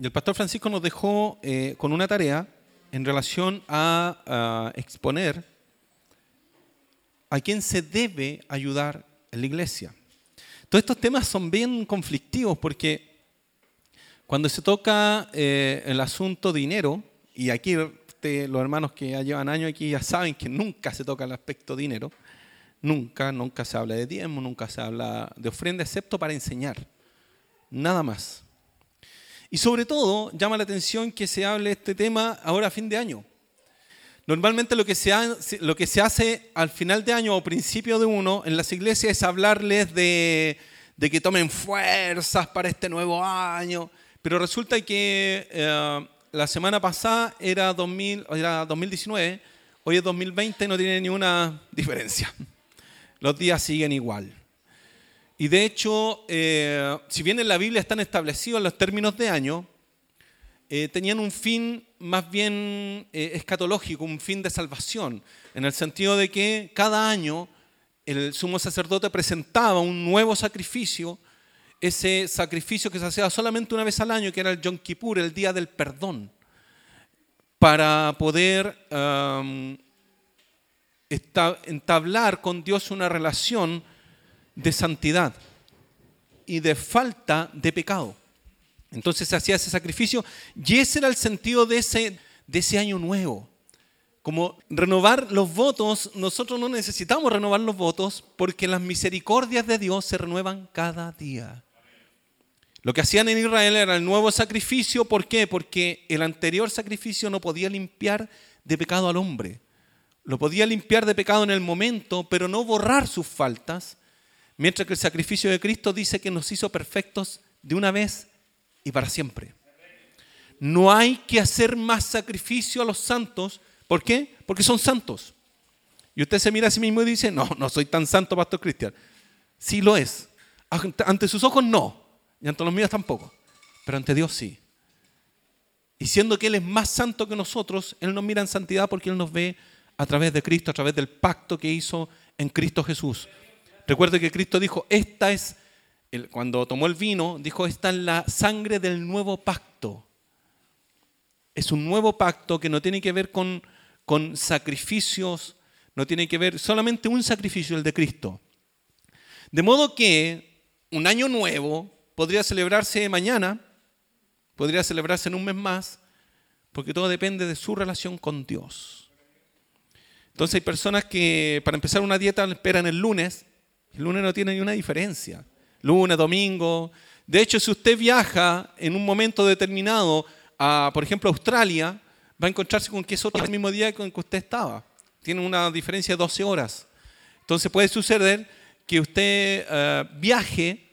y el pastor Francisco nos dejó eh, con una tarea en relación a, exponer a quién se debe ayudar en la iglesia. Todos estos temas son bien conflictivos porque cuando se toca eh, el asunto dinero, y aquí los hermanos que ya llevan años aquí ya saben que nunca se toca el aspecto dinero, nunca, nunca se habla de diezmo, nunca se habla de ofrenda, excepto para enseñar, nada más. Y sobre todo llama la atención que se hable de este tema ahora a fin de año. Normalmente lo que, se lo que se hace al final de año o principio de uno en las iglesias es hablarles de, de que tomen fuerzas para este nuevo año, pero resulta que eh, la semana pasada era, 2000, era 2019, hoy es 2020, no tiene ninguna diferencia. Los días siguen igual. Y de hecho, eh, si bien en la Biblia están establecidos los términos de año, eh, tenían un fin más bien eh, escatológico, un fin de salvación, en el sentido de que cada año el sumo sacerdote presentaba un nuevo sacrificio, ese sacrificio que se hacía solamente una vez al año, que era el Yom Kippur, el día del perdón, para poder entablar con Dios una relación de santidad y de falta de pecado. Entonces se hacía ese sacrificio y ese era el sentido de ese, de ese año nuevo. Como renovar los votos, nosotros no necesitamos renovar los votos porque las misericordias de Dios se renuevan cada día. Lo que hacían en Israel era el nuevo sacrificio, ¿por qué? Porque el anterior sacrificio no podía limpiar de pecado al hombre. Lo podía limpiar de pecado en el momento, pero no borrar sus faltas, mientras que el sacrificio de Cristo dice que nos hizo perfectos de una vez y para siempre. No hay que hacer más sacrificio a los santos. ¿Por qué? Porque son santos. Y usted se mira a sí mismo y dice, no, no soy tan santo, Pastor Cristian. Sí lo es. Ante sus ojos no. Y ante los míos tampoco. Pero ante Dios sí. Y siendo que Él es más santo que nosotros, Él nos mira en santidad porque Él nos ve a través de Cristo, a través del pacto que hizo en Cristo Jesús. Recuerde que Cristo dijo, esta es cuando tomó el vino, dijo, esta es la sangre del nuevo pacto. Es un nuevo pacto que no tiene que ver con, con sacrificios, no tiene que ver solamente un sacrificio, el de Cristo. De modo que un año nuevo podría celebrarse mañana, podría celebrarse en un mes más, porque todo depende de su relación con Dios. Entonces hay personas que para empezar una dieta esperan el lunes, el lunes no tiene ni una diferencia lunes, domingo. De hecho, si usted viaja en un momento determinado a, por ejemplo, Australia, va a encontrarse con que es otro mismo día con que usted estaba. Tiene una diferencia de 12 horas. Entonces puede suceder que usted eh, viaje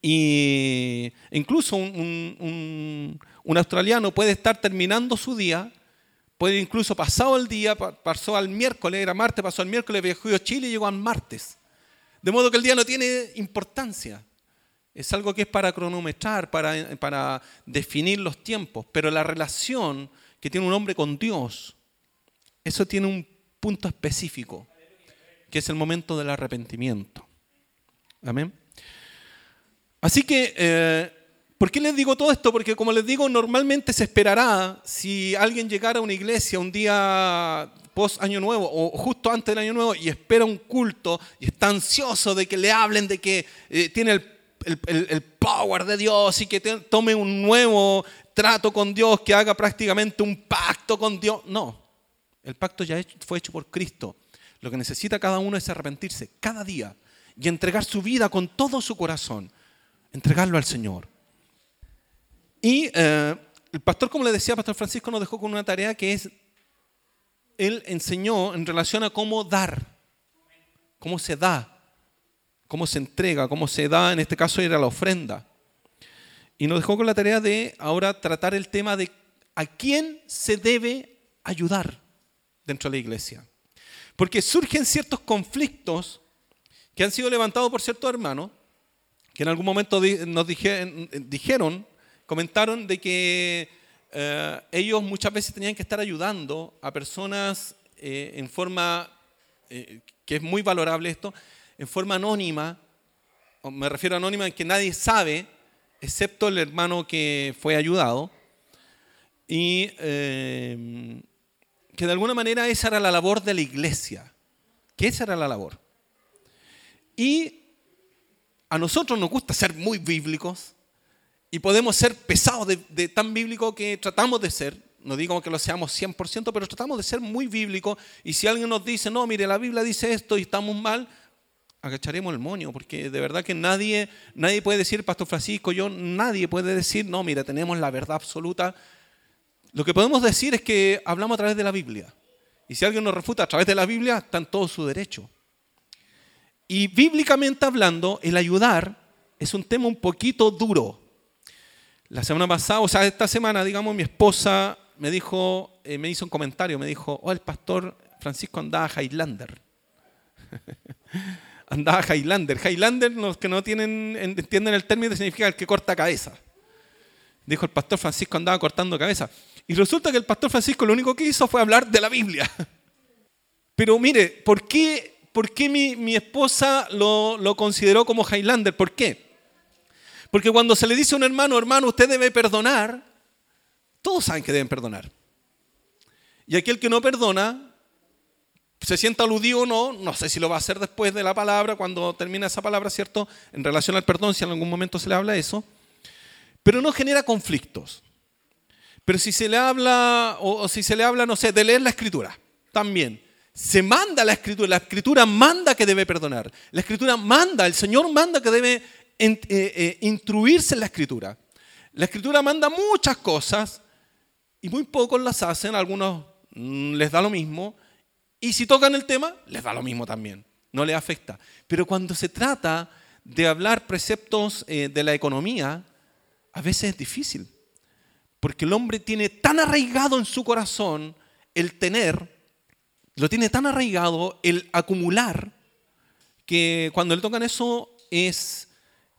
y incluso un, australiano puede estar terminando su día, puede incluso pasado el día, pasó al miércoles, era martes, pasó al miércoles, viajó a Chile y llegó al martes. De modo que el día no tiene importancia. Es algo que es para cronometrar, para, para definir los tiempos. Pero la relación que tiene un hombre con Dios, eso tiene un punto específico, que es el momento del arrepentimiento. Amén. Así que, eh, ¿por qué les digo todo esto? Porque como les digo, normalmente se esperará si alguien llegara a una iglesia un día post Año Nuevo o justo antes del Año Nuevo y espera un culto y está ansioso de que le hablen de que eh, tiene el, el, power de Dios y que tome un nuevo trato con Dios, que haga prácticamente un pacto con Dios. No, el pacto ya fue hecho por Cristo. Lo que necesita cada uno es arrepentirse cada día y entregar su vida con todo su corazón, entregarlo al Señor. Y eh, el pastor, como le decía, Pastor Francisco nos dejó con una tarea que es él enseñó en relación a cómo dar, cómo se da, cómo se entrega, cómo se da, en este caso era la ofrenda. Y nos dejó con la tarea de ahora tratar el tema de a quién se debe ayudar dentro de la iglesia. Porque surgen ciertos conflictos que han sido levantados por ciertos hermanos, que en algún momento nos dijeron, comentaron de que eh, ellos muchas veces tenían que estar ayudando a personas eh, en forma, eh, que es muy valorable esto, en forma anónima, me refiero a anónima en que nadie sabe excepto el hermano que fue ayudado, y que de alguna manera esa era la labor de la iglesia, que esa era la labor. Y a nosotros nos gusta ser muy bíblicos y podemos ser pesados de, tan bíblico que tratamos de ser, no digo que lo seamos 100%, pero tratamos de ser muy bíblicos y si alguien nos dice, no, mire, la Biblia dice esto y estamos mal, agacharemos el moño, porque de verdad que nadie, nadie puede decir, Pastor Francisco, yo, nadie puede decir, no, mira, tenemos la verdad absoluta. Lo que podemos decir es que hablamos a través de la Biblia. Y si alguien nos refuta a través de la Biblia, está en todo su derecho. Y bíblicamente hablando, el ayudar es un tema un poquito duro. La semana pasada, o sea, esta semana, digamos, mi esposa me dijo, eh, me hizo un comentario, me dijo, oh, el pastor Francisco andaba Highlander. andaba Highlander. Highlander, los que no tienen, entienden el término, significa el que corta cabeza. Dijo el pastor Francisco andaba cortando cabeza. Y resulta que el pastor Francisco lo único que hizo fue hablar de la Biblia. Pero mire, ¿por qué, por qué mi, esposa lo, lo, consideró como Highlander? ¿Por qué? Porque cuando se le dice a un hermano, hermano, usted debe perdonar, todos saben que deben perdonar. Y aquel que no perdona, se sienta aludido o no, no sé si lo va a hacer después de la palabra, cuando termina esa palabra, ¿cierto? En relación al perdón, si en algún momento se le habla eso, pero no genera conflictos. Pero si se le habla, o, si se le habla, no sé, de leer la escritura, también. Se manda la escritura, la escritura manda que debe perdonar. La escritura manda, el Señor manda que debe eh, eh, instruirse en la escritura. La escritura manda muchas cosas y muy pocos las hacen, algunos mm, les da lo mismo. Y si tocan el tema, les da lo mismo también, no les afecta. Pero cuando se trata de hablar preceptos eh, de la economía, a veces es difícil. Porque el hombre tiene tan arraigado en su corazón el tener, lo tiene tan arraigado el acumular, que cuando le tocan eso es,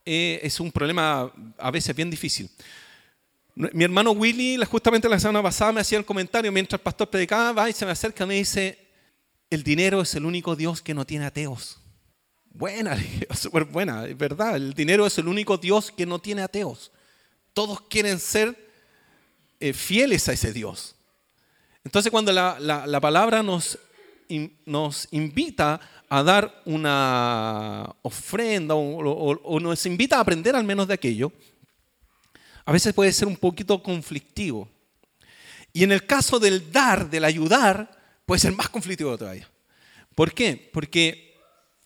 eh, es un problema a veces bien difícil. Mi hermano Willy, justamente la semana pasada, me hacía el comentario mientras el pastor predicaba, va y se me acerca y me dice, el dinero es el único Dios que no tiene ateos. Buena, buena, es verdad, el dinero es el único Dios que no tiene ateos. Todos quieren ser eh, fieles a ese Dios. Entonces cuando la, palabra nos, nos invita a dar una ofrenda o, nos invita a aprender al menos de aquello, a veces puede ser un poquito conflictivo. Y en el caso del dar, del ayudar, puede ser más conflictivo todavía. ¿Por qué? Porque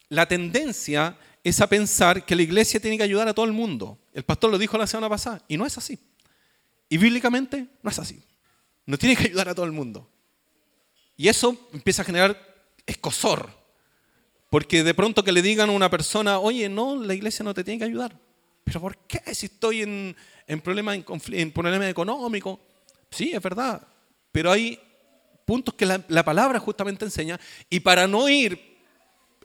la tendencia es a pensar que la iglesia tiene que ayudar a todo el mundo. El pastor lo dijo la semana pasada y no es así. Y bíblicamente no es así. No tiene que ayudar a todo el mundo. Y eso empieza a generar escosor. Porque de pronto que le digan a una persona, oye, no, la iglesia no te tiene que ayudar. ¿Pero por qué? Si estoy en, en problemas en, en problema económicos. Sí, es verdad. Pero hay puntos que la, la palabra justamente enseña. Y para no ir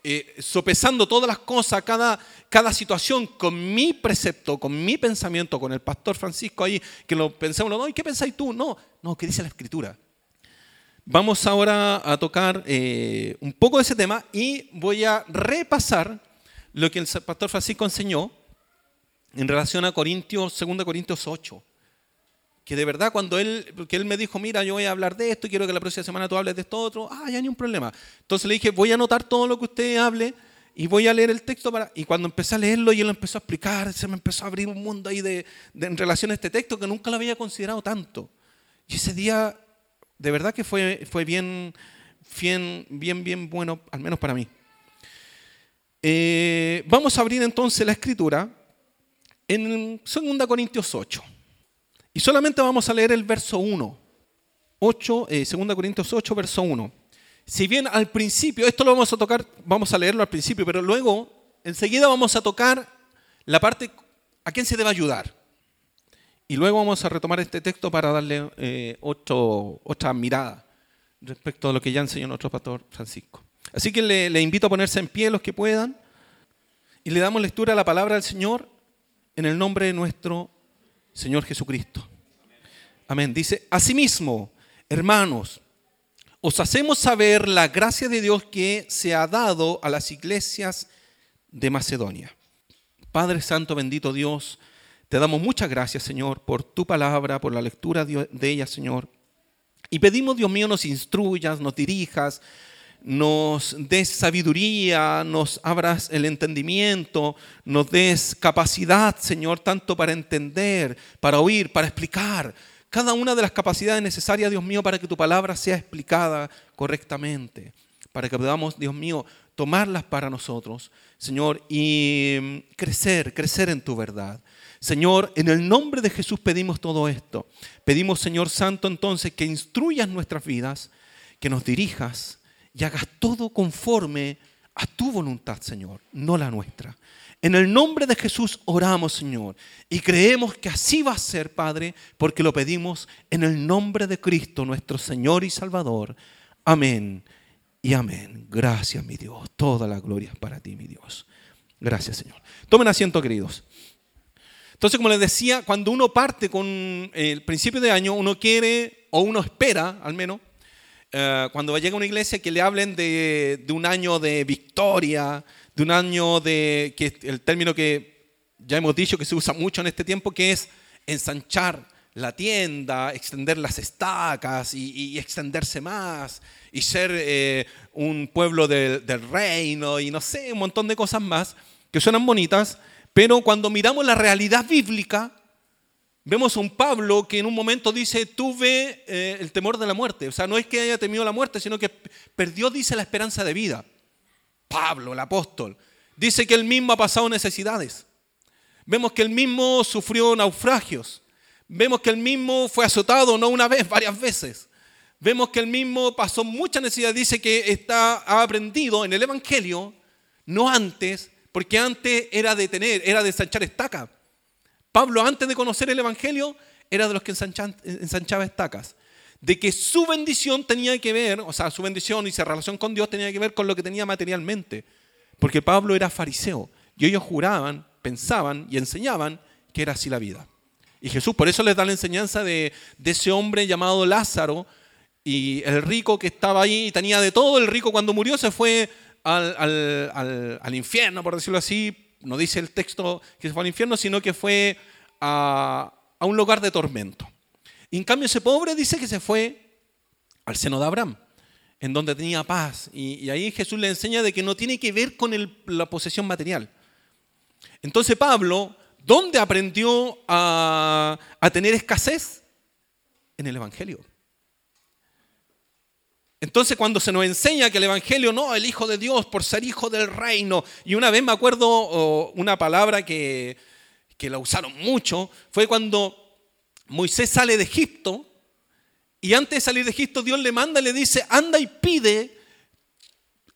eh, sopesando todas las cosas, cada, cada situación con mi precepto, con mi pensamiento, con el pastor Francisco ahí, que lo pensemos, no, ¿y qué pensáis tú? No, no, ¿qué dice la escritura? Vamos ahora a tocar eh, un poco de ese tema y voy a repasar lo que el pastor Francisco enseñó en relación a Corintios, 2 Corintios 8 que de verdad cuando él, porque él me dijo, mira, yo voy a hablar de esto, quiero que la próxima semana tú hables de esto otro, ah, ya ni un problema. Entonces le dije, voy a anotar todo lo que usted hable y voy a leer el texto para... Y cuando empecé a leerlo y él lo empezó a explicar, se me empezó a abrir un mundo ahí de, en relación a este texto que nunca lo había considerado tanto. Y ese día, de verdad que fue, fue bien, bien, bien, bueno, al menos para mí. Eh, vamos a abrir entonces la escritura en 2 Corintios 8. Y solamente vamos a leer el verso 1. 8, 2 Corintios 8, verso 1. Si bien al principio, esto lo vamos a tocar, vamos a leerlo al principio, pero luego, enseguida vamos a tocar la parte a quién se debe ayudar. Y luego vamos a retomar este texto para darle eh, otra mirada respecto a lo que ya enseñó nuestro pastor Francisco. Así que le, le invito a ponerse en pie los que puedan y le damos lectura a la palabra del Señor en el nombre de nuestro Señor Jesucristo. Amén. Dice, asimismo, hermanos, os hacemos saber la gracia de Dios que se ha dado a las iglesias de Macedonia. Padre Santo, bendito Dios, Te damos muchas gracias, Señor, por tu palabra, por la lectura de ella, Señor. Y pedimos, Dios mío, nos instruyas, nos dirijas, nos des sabiduría, nos abras el entendimiento, nos des capacidad, Señor, tanto para entender, para oír, para explicar. Cada una de las capacidades necesarias, Dios mío, para que tu palabra sea explicada correctamente. Para que podamos, Dios mío, tomarlas para nosotros, Señor, y mm, crecer, crecer en tu verdad. Señor, en el nombre de Jesús pedimos todo esto. Pedimos, Señor Santo, entonces que instruyas nuestras vidas, que nos dirijas y hagas todo conforme a tu voluntad, Señor, no la nuestra. En el nombre de Jesús oramos, Señor, y creemos que así va a ser, Padre, porque lo pedimos en el nombre de Cristo, nuestro Señor y Salvador. Amén y amén. Gracias, mi Dios. Toda la gloria es para ti, mi Dios. Gracias, Señor. Tomen asiento, queridos. Entonces, como les decía, cuando uno parte con el principio de año, uno quiere, o uno espera, al menos, eh, cuando llega a una iglesia, que le hablen de, un año de victoria, de un año de, que el término que ya hemos dicho que se usa mucho en este tiempo, que es ensanchar la tienda, extender las estacas y extenderse más, y ser eh, un pueblo del reino y no sé, un montón de cosas más que suenan bonitas, pero cuando miramos la realidad bíblica, vemos a un Pablo que en un momento dice, tuve eh, el temor de la muerte. O sea, no es que haya temido la muerte, sino que perdió, dice, la esperanza de vida. Pablo, el apóstol, dice que él mismo ha pasado necesidades. Vemos que él mismo sufrió naufragios. Vemos que él mismo fue azotado no una vez, varias veces vemos que él mismo pasó mucha necesidad. Dice que está, ha aprendido en el Evangelio, no antes, porque antes era de tener, era de ensanchar estaca. Pablo, antes de conocer el Evangelio, era de los que ensanchaba estacas. De que su bendición tenía que ver, o sea, su bendición y su relación con Dios tenía que ver con lo que tenía materialmente. Porque Pablo era fariseo y ellos juraban, pensaban y enseñaban que era así la vida. Y Jesús por eso les da la enseñanza de, de ese hombre llamado Lázaro, y el rico que estaba ahí tenía de todo, el rico cuando murió se fue al, infierno, por decirlo así. No dice el texto que se fue al infierno, sino que fue a, un lugar de tormento. Y en cambio ese pobre dice que se fue al seno de Abraham, en donde tenía paz. Y, ahí Jesús le enseña de que no tiene que ver con la posesión material. Entonces Pablo, ¿dónde aprendió a tener escasez? En el Evangelio. Entonces cuando se nos enseña que el Evangelio no, el Hijo de Dios por ser hijo del reino, y una vez me acuerdo una palabra que, que la usaron mucho, fue cuando Moisés sale de Egipto, y antes de salir de Egipto Dios le manda y le dice, anda y pide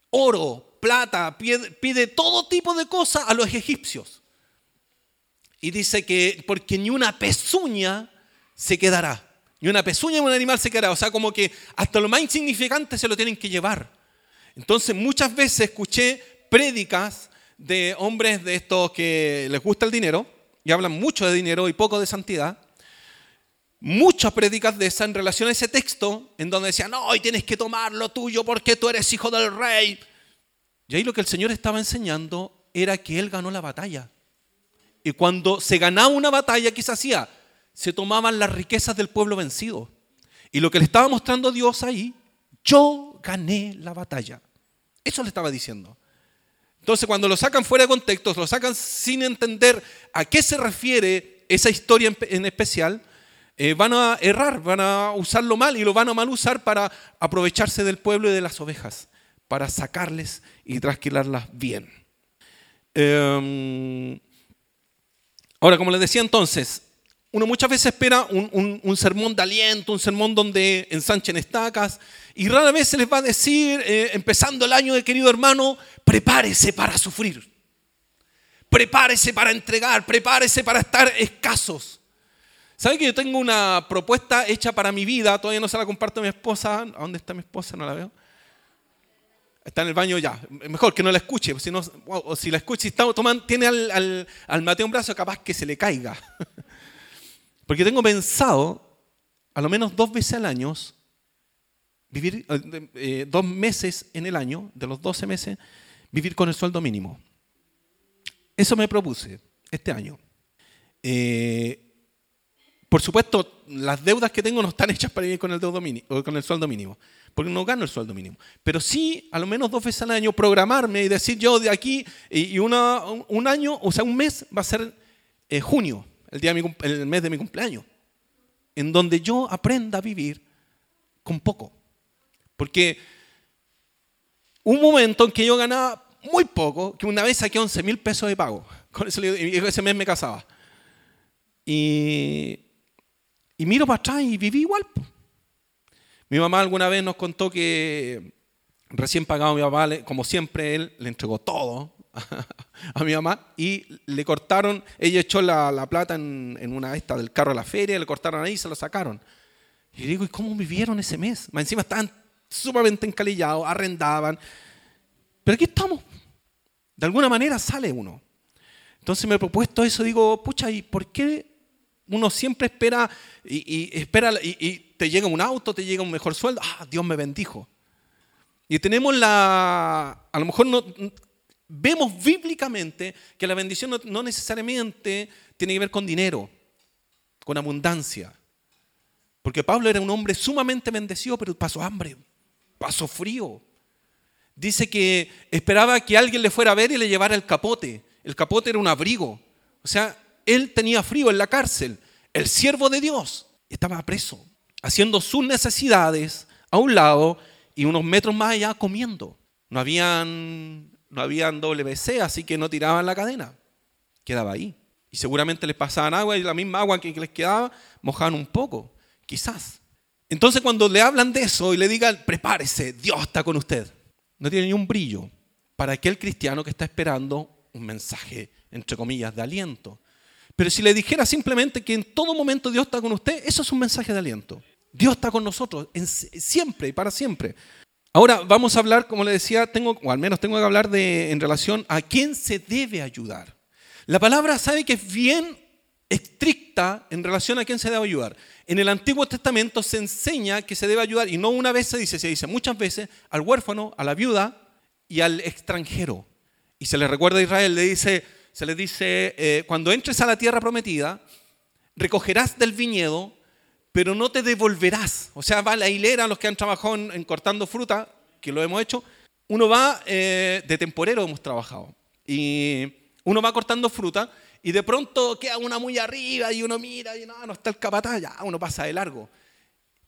oro, plata, pide, pide todo tipo de cosas a los egipcios. Y dice que porque ni una pezuña se quedará. Y una pezuña de un animal se quedará. O sea, como que hasta lo más insignificante se lo tienen que llevar. Entonces, muchas veces escuché prédicas de hombres de estos que les gusta el dinero y hablan mucho de dinero y poco de santidad. Muchas prédicas de esa en relación a ese texto, en donde decían, no, hoy tienes que tomar lo tuyo porque tú eres hijo del rey. Y ahí lo que el Señor estaba enseñando era que Él ganó la batalla. Y cuando se ganaba una batalla, ¿qué hacía? Se tomaban las riquezas del pueblo vencido. Y lo que le estaba mostrando Dios ahí, yo gané la batalla. Eso le estaba diciendo. Entonces cuando lo sacan fuera de contexto, lo sacan sin entender a qué se refiere esa historia en especial, eh, van a errar, van a usarlo mal y lo van a mal usar para aprovecharse del pueblo y de las ovejas, para sacarles y trasquilarlas bien. Em, ahora, como les decía entonces, uno muchas veces espera un, sermón de aliento, un sermón donde ensanchen estacas, y rara vez se les va a decir, eh, empezando el año de querido hermano, prepárese para sufrir, prepárese para entregar, prepárese para estar escasos. ¿Saben que yo tengo una propuesta hecha para mi vida? Todavía no se la comparto a mi esposa. ¿A dónde está mi esposa? No la veo. Está en el baño ya. Mejor que no la escuche. Si, no, o si la escuche, si está, tiene al, al, al Mateo un brazo, capaz que se le caiga. Porque tengo pensado, a lo menos dos veces al año, vivir eh, eh, dos meses en el año, de los 12 meses, vivir con el sueldo mínimo. Eso me propuse este año. Eh, por supuesto, las deudas que tengo no están hechas para vivir con el, con el sueldo mínimo, porque no gano el sueldo mínimo. Pero sí, a lo menos dos veces al año, programarme y decir yo de aquí y, un año, o sea, un mes va a ser eh, junio, el, día el mes de mi cumpleaños, en donde yo aprenda a vivir con poco. Porque un momento en que yo ganaba muy poco, que una vez saqué 11 mil pesos de pago, con ese mes me casaba. Y y miro para atrás y viví igual. Mi mamá alguna vez nos contó que recién pagado mi papá, como siempre, él le entregó todo a mi mamá y le cortaron, ella echó la, plata en, una esta del carro a la feria, le cortaron ahí y se lo sacaron. Y digo, ¿y cómo vivieron ese mes? Encima estaban sumamente encalillados, arrendaban. Pero aquí estamos. De alguna manera sale uno. Entonces me he propuesto eso, digo, pucha, ¿y por qué uno siempre espera y, espera y, te llega un auto, te llega un mejor sueldo. Ah, Dios me bendijo. Y tenemos la, a lo mejor no, vemos bíblicamente que la bendición no, necesariamente tiene que ver con dinero, con abundancia. Porque Pablo era un hombre sumamente bendecido, pero pasó hambre, pasó frío. Dice que esperaba que alguien le fuera a ver y le llevara el capote. El capote era un abrigo. O sea, él tenía frío en la cárcel. El siervo de Dios estaba preso, haciendo sus necesidades a un lado y unos metros más allá comiendo. No habían, no habían WC, así que no tiraban la cadena. Quedaba ahí. Y seguramente les pasaban agua y la misma agua que les quedaba, mojaban un poco, quizás. Entonces cuando le hablan de eso y le digan, prepárese, Dios está con usted, no tiene ni un brillo para aquel cristiano que está esperando un mensaje, entre comillas, de aliento. Pero si le dijera simplemente que en todo momento Dios está con usted, eso es un mensaje de aliento. Dios está con nosotros siempre y para siempre. Ahora vamos a hablar, como le decía, o al menos tengo que hablar de, en relación a quién se debe ayudar. La palabra sabe que es bien estricta en relación a quién se debe ayudar. En el Antiguo Testamento se enseña que se debe ayudar, y no una vez se dice, se dice muchas veces, al huérfano, a la viuda y al extranjero. Y se le recuerda a Israel, le dice, se les dice, eh, cuando entres a la tierra prometida, recogerás del viñedo, pero no te devolverás. O sea, va la hilera, los que han trabajado en, cortando fruta, que lo hemos hecho, uno va, eh, de temporero hemos trabajado, y uno va cortando fruta y de pronto queda una muy arriba y uno mira y no, no está el capataz, uno pasa de largo.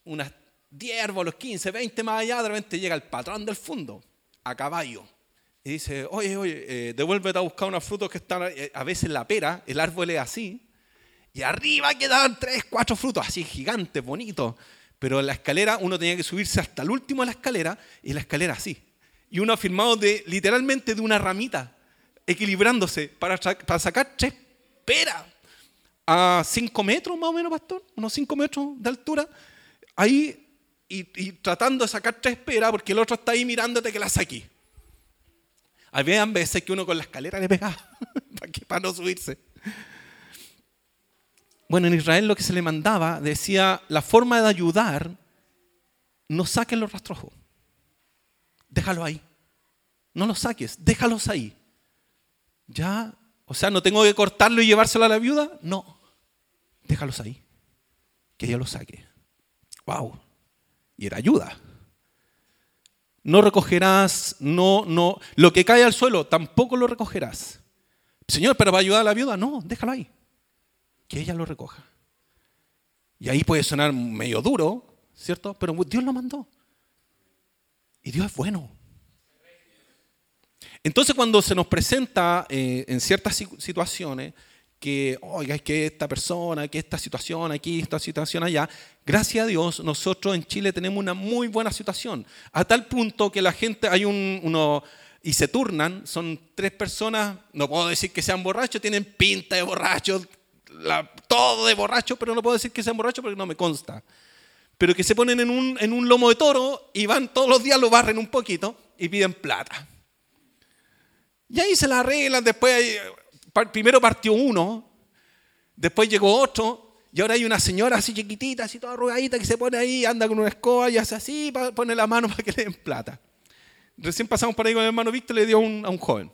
Unas 10 árboles, 15, 20 más allá, de repente llega el patrón del fondo, a caballo y dice, oye, oye, eh, devuélvete a buscar unos frutos que están, eh, a veces la pera, el árbol es así, y arriba quedaban tres, cuatro frutos así gigantes, bonitos, pero en la escalera uno tenía que subirse hasta el último de la escalera y la escalera así. Y uno ha firmado de, literalmente de una ramita, equilibrándose para, para sacar tres peras a cinco metros más o menos, pastor, unos cinco metros de altura, ahí y, tratando de sacar tres peras porque el otro está ahí mirándote que la saqué. Había veces que uno con la escalera le pegaba para no subirse. Bueno, en Israel lo que se le mandaba decía, la forma de ayudar, no saques los rastrojos. Déjalo ahí. No los saques, déjalos ahí. Ya, o sea, no tengo que cortarlo y llevárselo a la viuda. No, déjalos ahí. Que ella los saque. Wow. Y era ayuda no recogerás, no, no, lo que cae al suelo tampoco lo recogerás. Señor, pero va a ayudar a la viuda, no, déjalo ahí, que ella lo recoja. Y ahí puede sonar medio duro, ¿cierto? Pero Dios lo mandó. Y Dios es bueno. Entonces cuando se nos presenta eh, en ciertas situaciones que, oiga, es que esta persona, que esta situación aquí, esta situación allá. Gracias a Dios, nosotros en Chile tenemos una muy buena situación. A tal punto que la gente, hay un, uno, y se turnan, son tres personas, no puedo decir que sean borrachos, tienen pinta de borrachos, todo de borrachos, pero no puedo decir que sean borrachos porque no me consta. Pero que se ponen en un, en un lomo de toro y van todos los días, lo barren un poquito y piden plata. Y ahí se la arreglan, después primero partió uno, después llegó otro, y ahora hay una señora así chiquitita, así toda arrugadita, que se pone ahí, anda con una escoba y hace así, pone la mano para que le den plata. Recién pasamos por ahí con el hermano Víctor, le dio a un joven.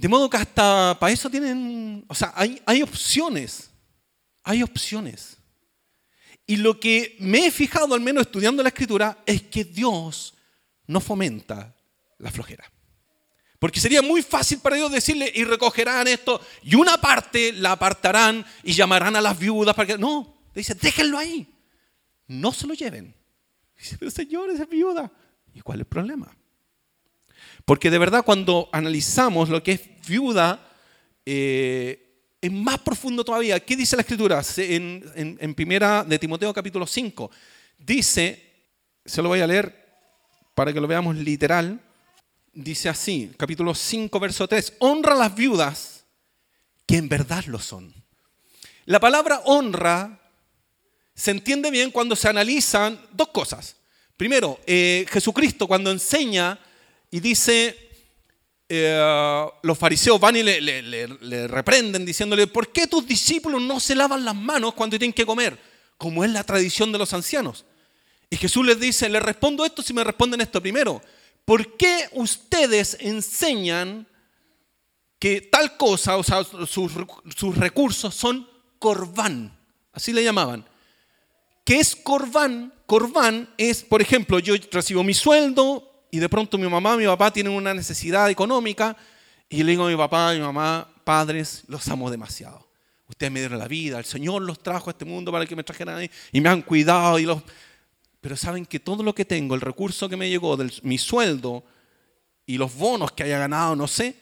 De modo que hasta para eso tienen, o sea, hay, hay opciones, hay opciones. Y lo que me he fijado, al menos estudiando la escritura, es que Dios no fomenta la flojera. Porque sería muy fácil para Dios decirle, y recogerán esto, y una parte la apartarán y llamarán a las viudas para que... No, dice, déjenlo ahí, no se lo lleven. Dice, pero Señor, esa es viuda. ¿Y cuál es el problema? Porque de verdad cuando analizamos lo que es viuda, eh, es más profundo todavía. ¿Qué dice la Escritura? En, en, primera de Timoteo capítulo 5. Dice, se lo voy a leer para que lo veamos literal. Dice así, capítulo 5, verso 3. Honra a las viudas que en verdad lo son. La palabra honra se entiende bien cuando se analizan dos cosas. Primero, eh, Jesucristo cuando enseña y dice, eh, los fariseos van y le, reprenden diciéndole, ¿por qué tus discípulos no se lavan las manos cuando tienen que comer? Como es la tradición de los ancianos. Y Jesús les dice, les respondo esto si me responden esto primero. ¿Por qué ustedes enseñan que tal cosa, o sea, sus, recursos son corbán? Así le llamaban. ¿Qué es corbán? Corbán es, por ejemplo, yo recibo mi sueldo, y de pronto mi mamá, mi papá tienen una necesidad económica y le digo a mi papá, a mi mamá, padres, los amo demasiado. Ustedes me dieron la vida, el Señor los trajo a este mundo para que me trajeran ahí y me han cuidado y los... Pero saben que todo lo que tengo, el recurso que me llegó, del, mi sueldo y los bonos que haya ganado, no sé,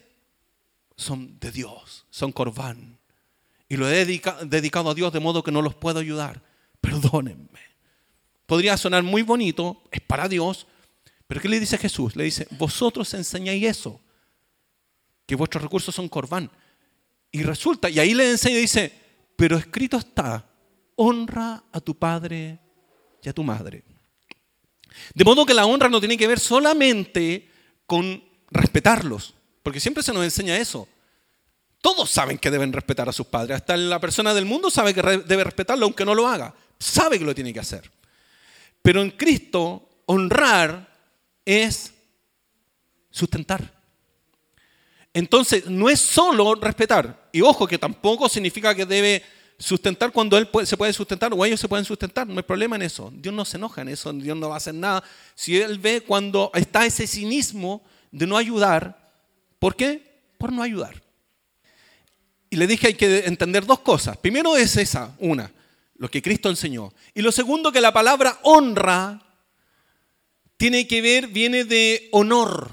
son de Dios, son corbán. Y lo he dedicado a Dios de modo que no los puedo ayudar. Perdónenme. Podría sonar muy bonito, es para Dios, pero ¿qué le dice Jesús? Le dice, vosotros enseñáis eso, que vuestros recursos son corbán. Y resulta, y ahí le enseña dice, pero escrito está, honra a tu padre y a tu madre. De modo que la honra no tiene que ver solamente con respetarlos, porque siempre se nos enseña eso. Todos saben que deben respetar a sus padres, hasta la persona del mundo sabe que debe respetarlo aunque no lo haga, sabe que lo tiene que hacer. Pero en Cristo, honrar es sustentar. Entonces, no es solo respetar. Y ojo, que tampoco significa que debe sustentar cuando él se puede sustentar o ellos se pueden sustentar. No hay problema en eso. Dios no se enoja en eso. Dios no va a hacer nada. Si él ve cuando está ese cinismo de no ayudar, ¿por qué? Por no ayudar. Y le dije hay que entender dos cosas. Primero es esa, una, lo que Cristo enseñó. Y lo segundo, que la palabra honra tiene que ver, viene de honor.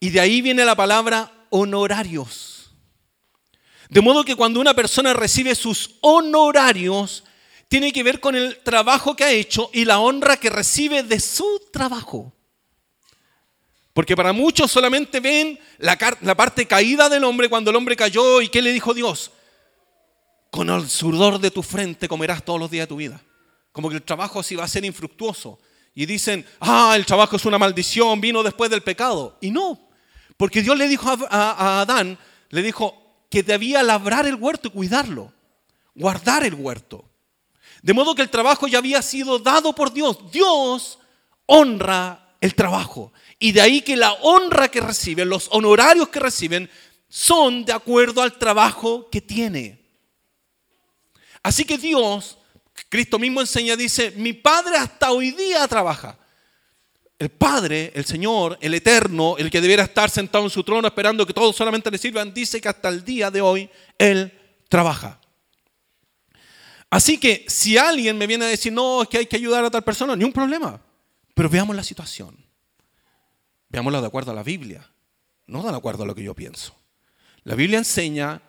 Y de ahí viene la palabra honorarios. De modo que cuando una persona recibe sus honorarios, tiene que ver con el trabajo que ha hecho y la honra que recibe de su trabajo. Porque para muchos solamente ven la, parte caída del hombre cuando el hombre cayó y ¿qué le dijo Dios? Con el sudor de tu frente comerás todos los días de tu vida. Como que el trabajo así va a ser infructuoso y dicen, ah, el trabajo es una maldición, vino después del pecado. Y no, porque Dios le dijo a, Adán, le dijo que debía labrar el huerto y cuidarlo, guardar el huerto. De modo que el trabajo ya había sido dado por Dios. Dios honra el trabajo. Y de ahí que la honra que reciben, los honorarios que reciben, son de acuerdo al trabajo que tiene. Así que Dios Cristo mismo enseña, dice, mi Padre hasta hoy día trabaja. El Padre, el Señor, el Eterno, el que debiera estar sentado en su trono esperando que todos solamente le sirvan, dice que hasta el día de hoy Él trabaja. Así que si alguien me viene a decir, no, es que hay que ayudar a tal persona, ni un problema. Pero veamos la situación. Veámosla de acuerdo a la Biblia, no de acuerdo a lo que yo pienso. La Biblia enseña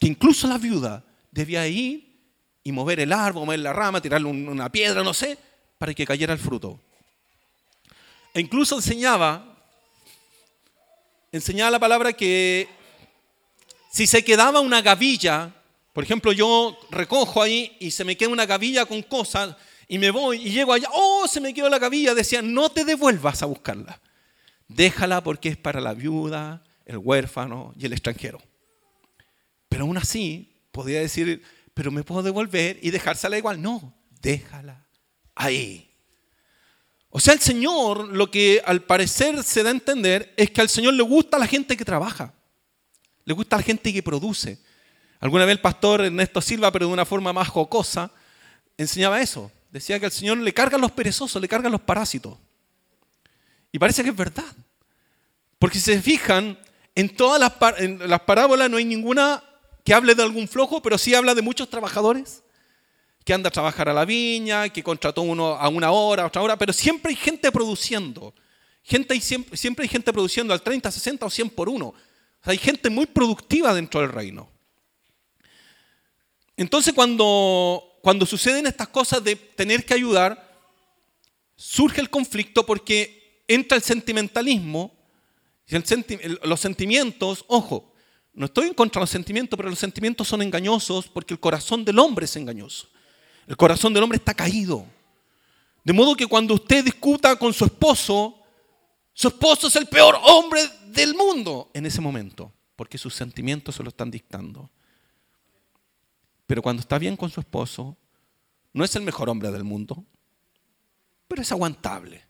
que incluso la viuda debía ir y mover el árbol, mover la rama, tirarle una piedra, no sé, para que cayera el fruto. E incluso enseñaba, enseñaba la palabra que si se quedaba una gavilla, por ejemplo, yo recojo ahí y se me queda una gavilla con cosas y me voy y llego allá, oh, se me quedó la gavilla, decía, no te devuelvas a buscarla. Déjala porque es para la viuda, el huérfano y el extranjero. Pero aún así, podía decir, pero me puedo devolver y dejársela igual. No, déjala ahí. O sea, el Señor, lo que al parecer se da a entender es que al Señor le gusta la gente que trabaja, le gusta la gente que produce. Alguna vez el pastor Ernesto Silva, pero de una forma más jocosa, enseñaba eso. Decía que al Señor le cargan los perezosos, le cargan los parásitos. Y parece que es verdad. Porque si se fijan, en todas las, las parábolas no hay ninguna que hable de algún flojo, pero sí habla de muchos trabajadores que anda a trabajar a la viña, que contrató uno a una hora, a otra hora, pero siempre hay gente produciendo. Gente, siempre, siempre hay gente produciendo al 30, 60 o 100 por uno. hay gente muy productiva dentro del reino. Entonces cuando, cuando suceden estas cosas de tener que ayudar, surge el conflicto porque entra el sentimentalismo. Los sentimientos, ojo, no estoy en contra de los sentimientos, pero los sentimientos son engañosos porque el corazón del hombre es engañoso. El corazón del hombre está caído. De modo que cuando usted discuta con su esposo, su esposo es el peor hombre del mundo en ese momento, porque sus sentimientos se lo están dictando. Pero cuando está bien con su esposo, no es el mejor hombre del mundo, pero es aguantable.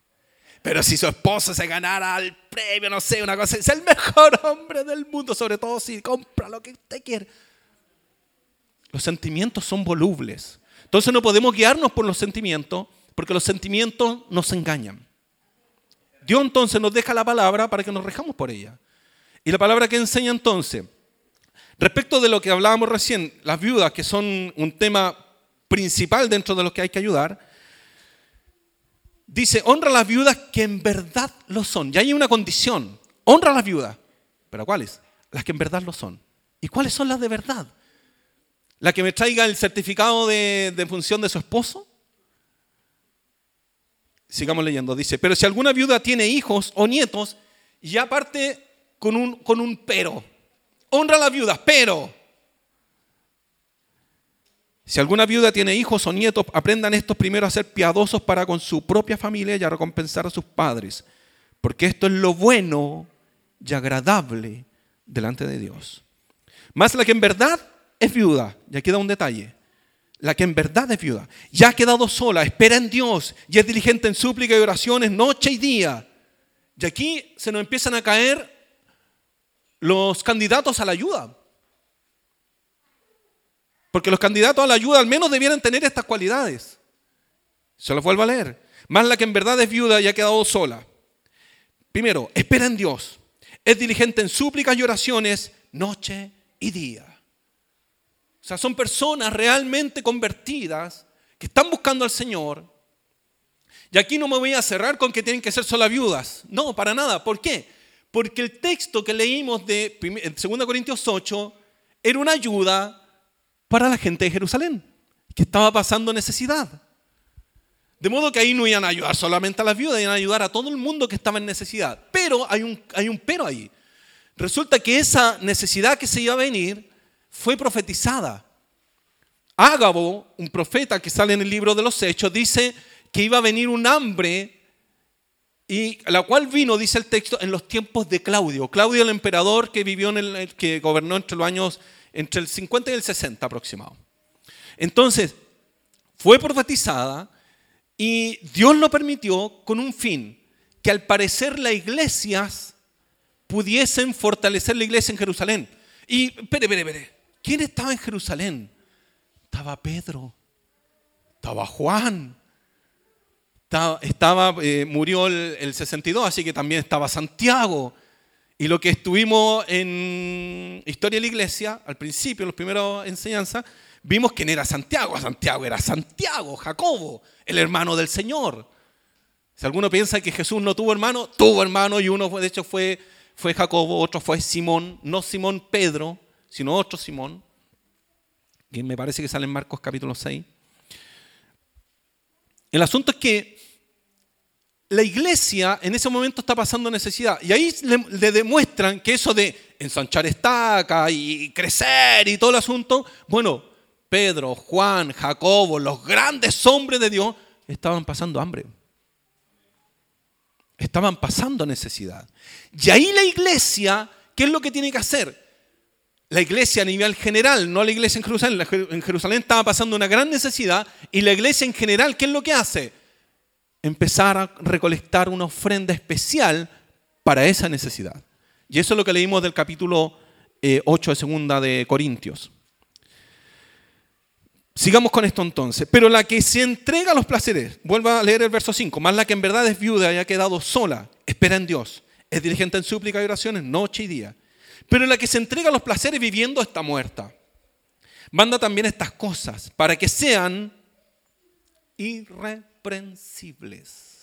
Pero si su esposo se ganara el premio, no sé, una cosa, es el mejor hombre del mundo, sobre todo si compra lo que usted quiere. Los sentimientos son volubles. Entonces no podemos guiarnos por los sentimientos, porque los sentimientos nos engañan. Dios entonces nos deja la palabra para que nos rejamos por ella. Y la palabra que enseña entonces, respecto de lo que hablábamos recién, las viudas, que son un tema principal dentro de los que hay que ayudar, dice, honra a las viudas que en verdad lo son. Y hay una condición, honra a las viudas. ¿Pero cuáles? Las que en verdad lo son. ¿Y cuáles son las de verdad? la que me traiga el certificado de, función de su esposo. Sigamos leyendo, dice, pero si alguna viuda tiene hijos o nietos, ya parte con un, con un pero. Honra a la viuda, pero. Si alguna viuda tiene hijos o nietos, aprendan estos primero a ser piadosos para con su propia familia y a recompensar a sus padres, porque esto es lo bueno y agradable delante de Dios. Más la que en verdad es viuda, ya queda un detalle, la que en verdad es viuda, ya ha quedado sola, espera en Dios y es diligente en súplica y oraciones noche y día. Y aquí se nos empiezan a caer los candidatos a la ayuda. Porque los candidatos a la ayuda al menos debieran tener estas cualidades. Se los vuelvo a leer. Más la que en verdad es viuda y ha quedado sola. Primero, espera en Dios. Es diligente en súplicas y oraciones noche y día. O sea, son personas realmente convertidas que están buscando al Señor. Y aquí no me voy a cerrar con que tienen que ser solo viudas. No, para nada. ¿Por qué? Porque el texto que leímos de 2 Corintios 8 era una ayuda para la gente de Jerusalén, que estaba pasando necesidad. De modo que ahí no iban a ayudar solamente a las viudas, iban a ayudar a todo el mundo que estaba en necesidad. Pero hay un, hay un pero ahí. Resulta que esa necesidad que se iba a venir fue profetizada. Ágabo, un profeta que sale en el libro de los Hechos, dice que iba a venir un hambre y la cual vino, dice el texto, en los tiempos de Claudio. Claudio el emperador que vivió en el que gobernó entre los años entre el 50 y el 60 aproximado. Entonces, fue profetizada y Dios lo permitió con un fin, que al parecer las iglesias pudiesen fortalecer la iglesia en Jerusalén. Y, espere, espere, espere. ¿Quién estaba en Jerusalén? Estaba Pedro, estaba Juan, estaba, eh, murió el, 62, así que también estaba Santiago. Y lo que estuvimos en Historia de la Iglesia, al principio, en las primeras enseñanzas, vimos quién era Santiago. Santiago era Santiago, Jacobo, el hermano del Señor. Si alguno piensa que Jesús no tuvo hermano, tuvo hermano y uno de hecho fue, fue Jacobo, otro fue Simón, no Simón Pedro, sino otro Simón, que me parece que sale en Marcos capítulo 6. El asunto es que la iglesia en ese momento está pasando necesidad. Y ahí le, demuestran que eso de ensanchar estaca y crecer y todo el asunto, bueno, Pedro, Juan, Jacobo, los grandes hombres de Dios, estaban pasando hambre. Estaban pasando necesidad. Y ahí la iglesia, ¿qué es lo que tiene que hacer? la iglesia a nivel general, no la iglesia en Jerusalén. En Jerusalén estaba pasando una gran necesidad y la iglesia en general, ¿qué es lo que hace? Empezar a recolectar una ofrenda especial para esa necesidad. Y eso es lo que leímos del capítulo 8 de segunda de Corintios. Sigamos con esto entonces. Pero la que se entrega a los placeres, vuelva a leer el verso 5, más la que en verdad es viuda y ha quedado sola, espera en Dios, es diligente en súplica y oraciones noche y día. Pero la que se entrega a los placeres viviendo está muerta. Manda también estas cosas para que sean irreprensibles.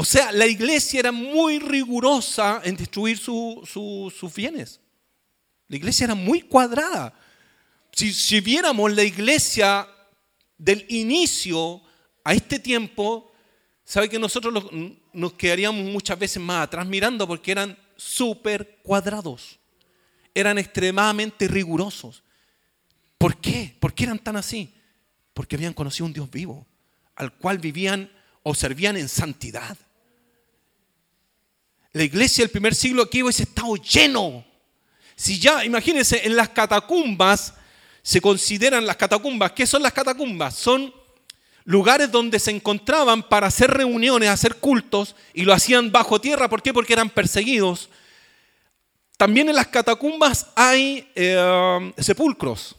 O sea, la iglesia era muy rigurosa en destruir sus bienes. La iglesia era muy cuadrada. Si, viéramos la iglesia del inicio a este tiempo, sabe que nosotros nos quedaríamos muchas veces más atrás mirando porque eran súper cuadrados, eran extremadamente rigurosos. ¿Por qué? ¿Por qué eran tan así? Porque habían conocido un Dios vivo, al cual vivían o servían en santidad. La iglesia del primer siglo aquí hubiese estado lleno. Si ya, imagínense, en las catacumbas se consideran las catacumbas. ¿Qué son las catacumbas? Son lugares donde se encontraban para hacer reuniones, hacer cultos, y lo hacían bajo tierra. ¿Por qué? Porque eran perseguidos. También en las catacumbas hay eh, sepulcros.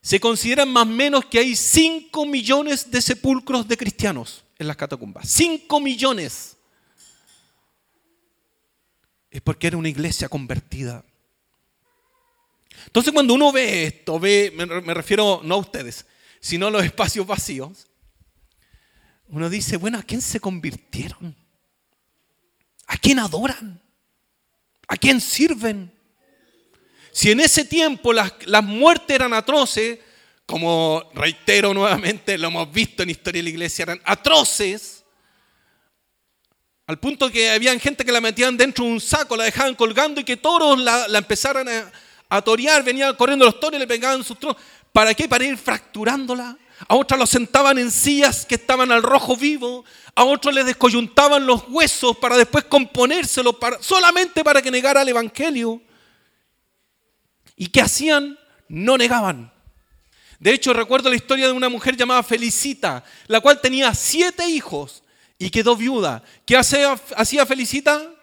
Se consideran más o menos que hay 5 millones de sepulcros de cristianos en las catacumbas. 5 millones. Es porque era una iglesia convertida. Entonces cuando uno ve esto, ve, me, refiero no a ustedes, sino a los espacios vacíos, uno dice, bueno, ¿a quién se convirtieron? ¿A quién adoran? ¿A quién sirven? Si en ese tiempo las, muertes eran atroces, como reitero nuevamente, lo hemos visto en historia de la iglesia, eran atroces, al punto que había gente que la metían dentro de un saco, la dejaban colgando y que todos la, la empezaran a, torear, venían corriendo los toros y le pegaban sus tronos. ¿Para qué? Para ir fracturándola. A otros los sentaban en sillas que estaban al rojo vivo. A otros les descoyuntaban los huesos para después componérselos solamente para que negara el Evangelio. ¿Y qué hacían? No negaban. De hecho, recuerdo la historia de una mujer llamada Felicita, la cual tenía siete hijos y quedó viuda. ¿Qué hacía Felicita?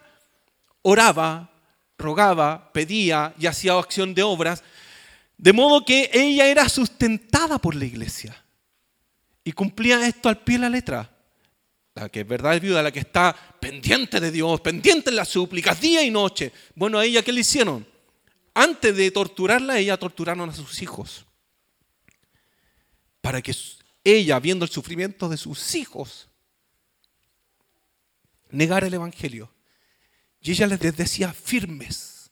Oraba, rogaba, pedía y hacía acción de obras, de modo que ella era sustentada por la iglesia y cumplía esto al pie de la letra. La que es verdad es viuda, la que está pendiente de Dios, pendiente en las súplicas, día y noche. Bueno, a ella, ¿qué le hicieron? Antes de torturarla, ella torturaron a sus hijos. Para que ella, viendo el sufrimiento de sus hijos, negara el Evangelio. Y ella les decía firmes,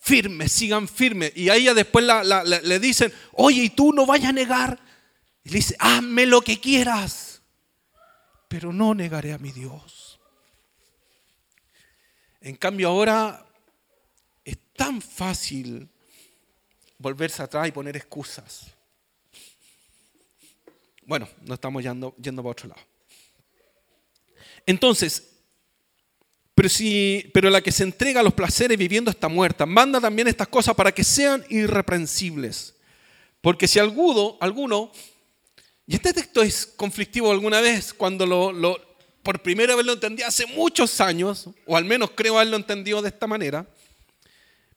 firmes, sigan firmes. Y a ella después le dicen, oye, y tú no vayas a negar. Y le dice, hazme lo que quieras, pero no negaré a mi Dios. En cambio ahora tan fácil volverse atrás y poner excusas. Bueno, no estamos yendo, yendo para otro lado. Entonces, pero, si, pero la que se entrega a los placeres viviendo está muerta. Manda también estas cosas para que sean irreprensibles. Porque si alguno, alguno y este texto es conflictivo alguna vez, cuando lo, por primera vez lo entendí hace muchos años, o al menos creo haberlo entendido de esta manera,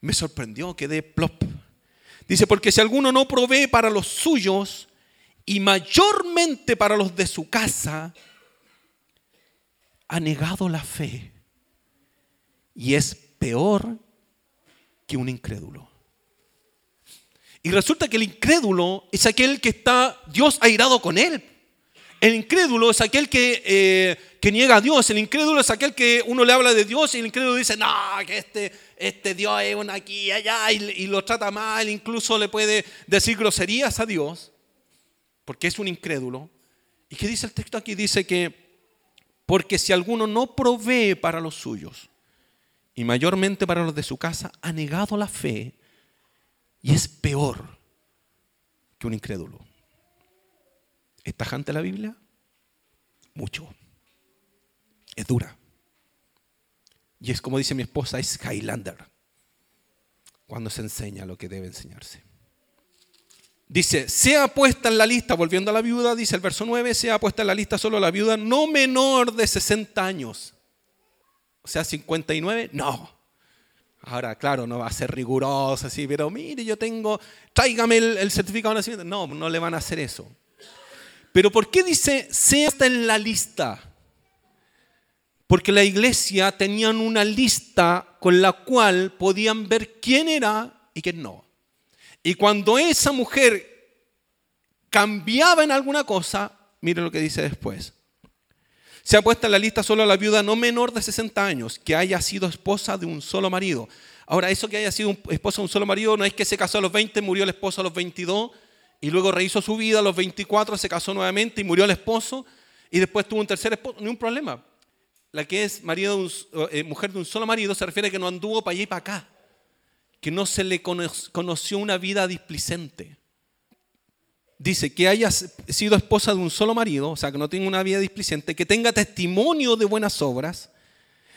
me sorprendió, quedé plop. Dice, porque si alguno no provee para los suyos y mayormente para los de su casa, ha negado la fe y es peor que un incrédulo. Y resulta que el incrédulo es aquel que está Dios airado con él. El incrédulo es aquel que, eh, que, niega a Dios. El incrédulo es aquel que uno le habla de Dios y el incrédulo dice, no, que este, este Dios es un aquí allá y, y lo trata mal. Incluso le puede decir groserías a Dios porque es un incrédulo. ¿Y qué dice el texto aquí? Dice que porque si alguno no provee para los suyos, y mayormente para los de su casa, ha negado la fe y es peor que un incrédulo. ¿Es tajante la Biblia? Mucho. Es dura. Y es como dice mi esposa, es Highlander cuando se enseña lo que debe enseñarse. Dice, sea puesta en la lista, volviendo a la viuda, dice el verso 9, sea puesta en la lista solo la viuda no menor de 60 años. O sea, 59, no. Ahora, claro, no va a ser riguroso así, pero mire, yo tengo, tráigame el, certificado de nacimiento. No, no le van a hacer eso. Pero ¿por qué dice, sea en la lista? Porque la iglesia tenían una lista con la cual podían ver quién era y quién no. Y cuando esa mujer cambiaba en alguna cosa, mire lo que dice después. Se ha puesto en la lista solo la viuda no menor de 60 años, que haya sido esposa de un solo marido. Ahora, eso que haya sido esposa de un solo marido no es que se casó a los 20, murió el esposo a los 22 y luego rehizo su vida a los 24, se casó nuevamente y murió el esposo y después tuvo un tercer esposo. Ni un problema. La que es marido eh, mujer de un solo marido se refiere a que no anduvo para allá y para acá que no se le conoció una vida displicente. Dice que haya sido esposa de un solo marido, o sea, que no tenga una vida displicente, que tenga testimonio de buenas obras,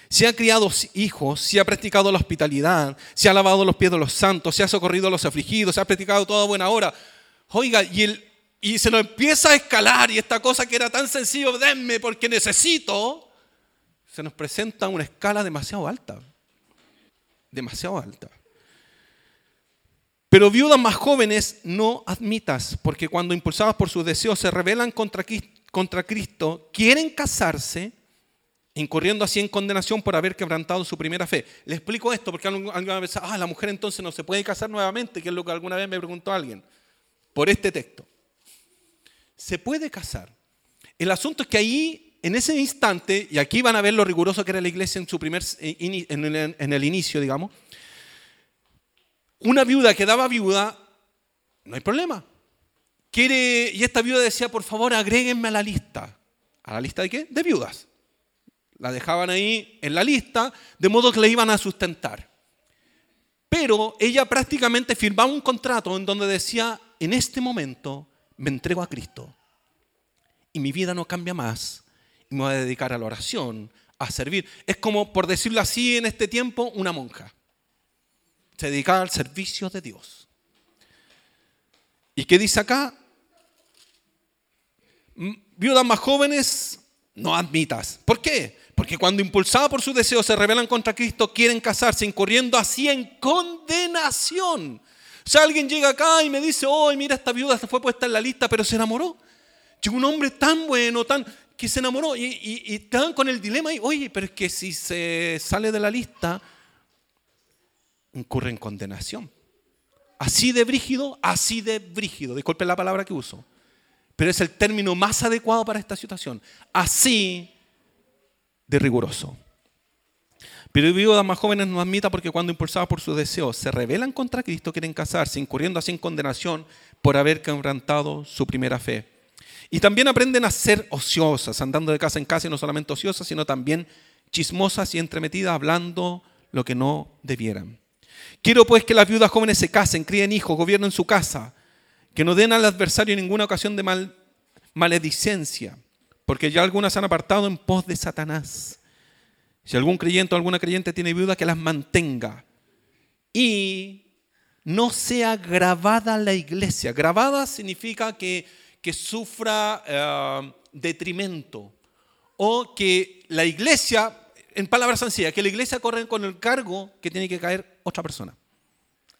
si ha criado hijos, si ha practicado la hospitalidad, si ha lavado los pies de los santos, si ha socorrido a los afligidos, si ha practicado toda buena hora. Oiga, y, se nos empieza a escalar y esta cosa que era tan sencillo, denme porque necesito, se nos presenta una escala demasiado alta. Demasiado alta. Pero viudas más jóvenes no admitas, porque cuando impulsadas por sus deseos se rebelan contra, Cristo, quieren casarse, incurriendo así en condenación por haber quebrantado su primera fe. Le explico esto porque alguna vez, ah, la mujer entonces no se puede casar nuevamente, que es lo que alguna vez me preguntó alguien, por este texto. Se puede casar. El asunto es que ahí, en ese instante, y aquí van a ver lo riguroso que era la iglesia en, su primer, en el inicio, digamos, una viuda quedaba viuda, no hay problema. Quiere, y esta viuda decía, por favor, agréguenme a la lista. ¿A la lista de qué? De viudas. La dejaban ahí en la lista, de modo que le iban a sustentar. Pero ella prácticamente firmaba un contrato en donde decía, en este momento me entrego a Cristo y mi vida no cambia más y me voy a dedicar a la oración, a servir. Es como, por decirlo así, en este tiempo, una monja se dedicaba al servicio de Dios. ¿Y qué dice acá? Viudas más jóvenes, no admitas. ¿Por qué? Porque cuando impulsadas por sus deseos se rebelan contra Cristo, quieren casarse, incurriendo así en condenación. O sea, alguien llega acá y me dice, oh, mira, esta viuda se fue puesta en la lista, pero se enamoró. Llegó un hombre tan bueno, tan que se enamoró y, y, con el dilema ahí, oye, pero es que si se sale de la lista, incurre en condenación. Así de brígido, así de brígido. Disculpen la palabra que uso. Pero es el término más adecuado para esta situación. Así de riguroso. Pero viudas más jóvenes no admita porque cuando impulsados por sus deseos se rebelan contra Cristo quieren casarse, incurriendo así en condenación por haber quebrantado su primera fe. Y también aprenden a ser ociosas, andando de casa en casa y no solamente ociosas, sino también chismosas y entremetidas, hablando lo que no debieran. Quiero pues que las viudas jóvenes se casen, críen hijos, gobiernen su casa, que no den al adversario ninguna ocasión de mal, maledicencia, porque ya algunas han apartado en pos de Satanás. Si algún creyente o alguna creyente tiene viuda, que las mantenga. Y no sea grabada la iglesia. Grabada significa que, que sufra eh, detrimento o que la iglesia en palabras sencillas, que la iglesia corre con el cargo que tiene que caer otra persona.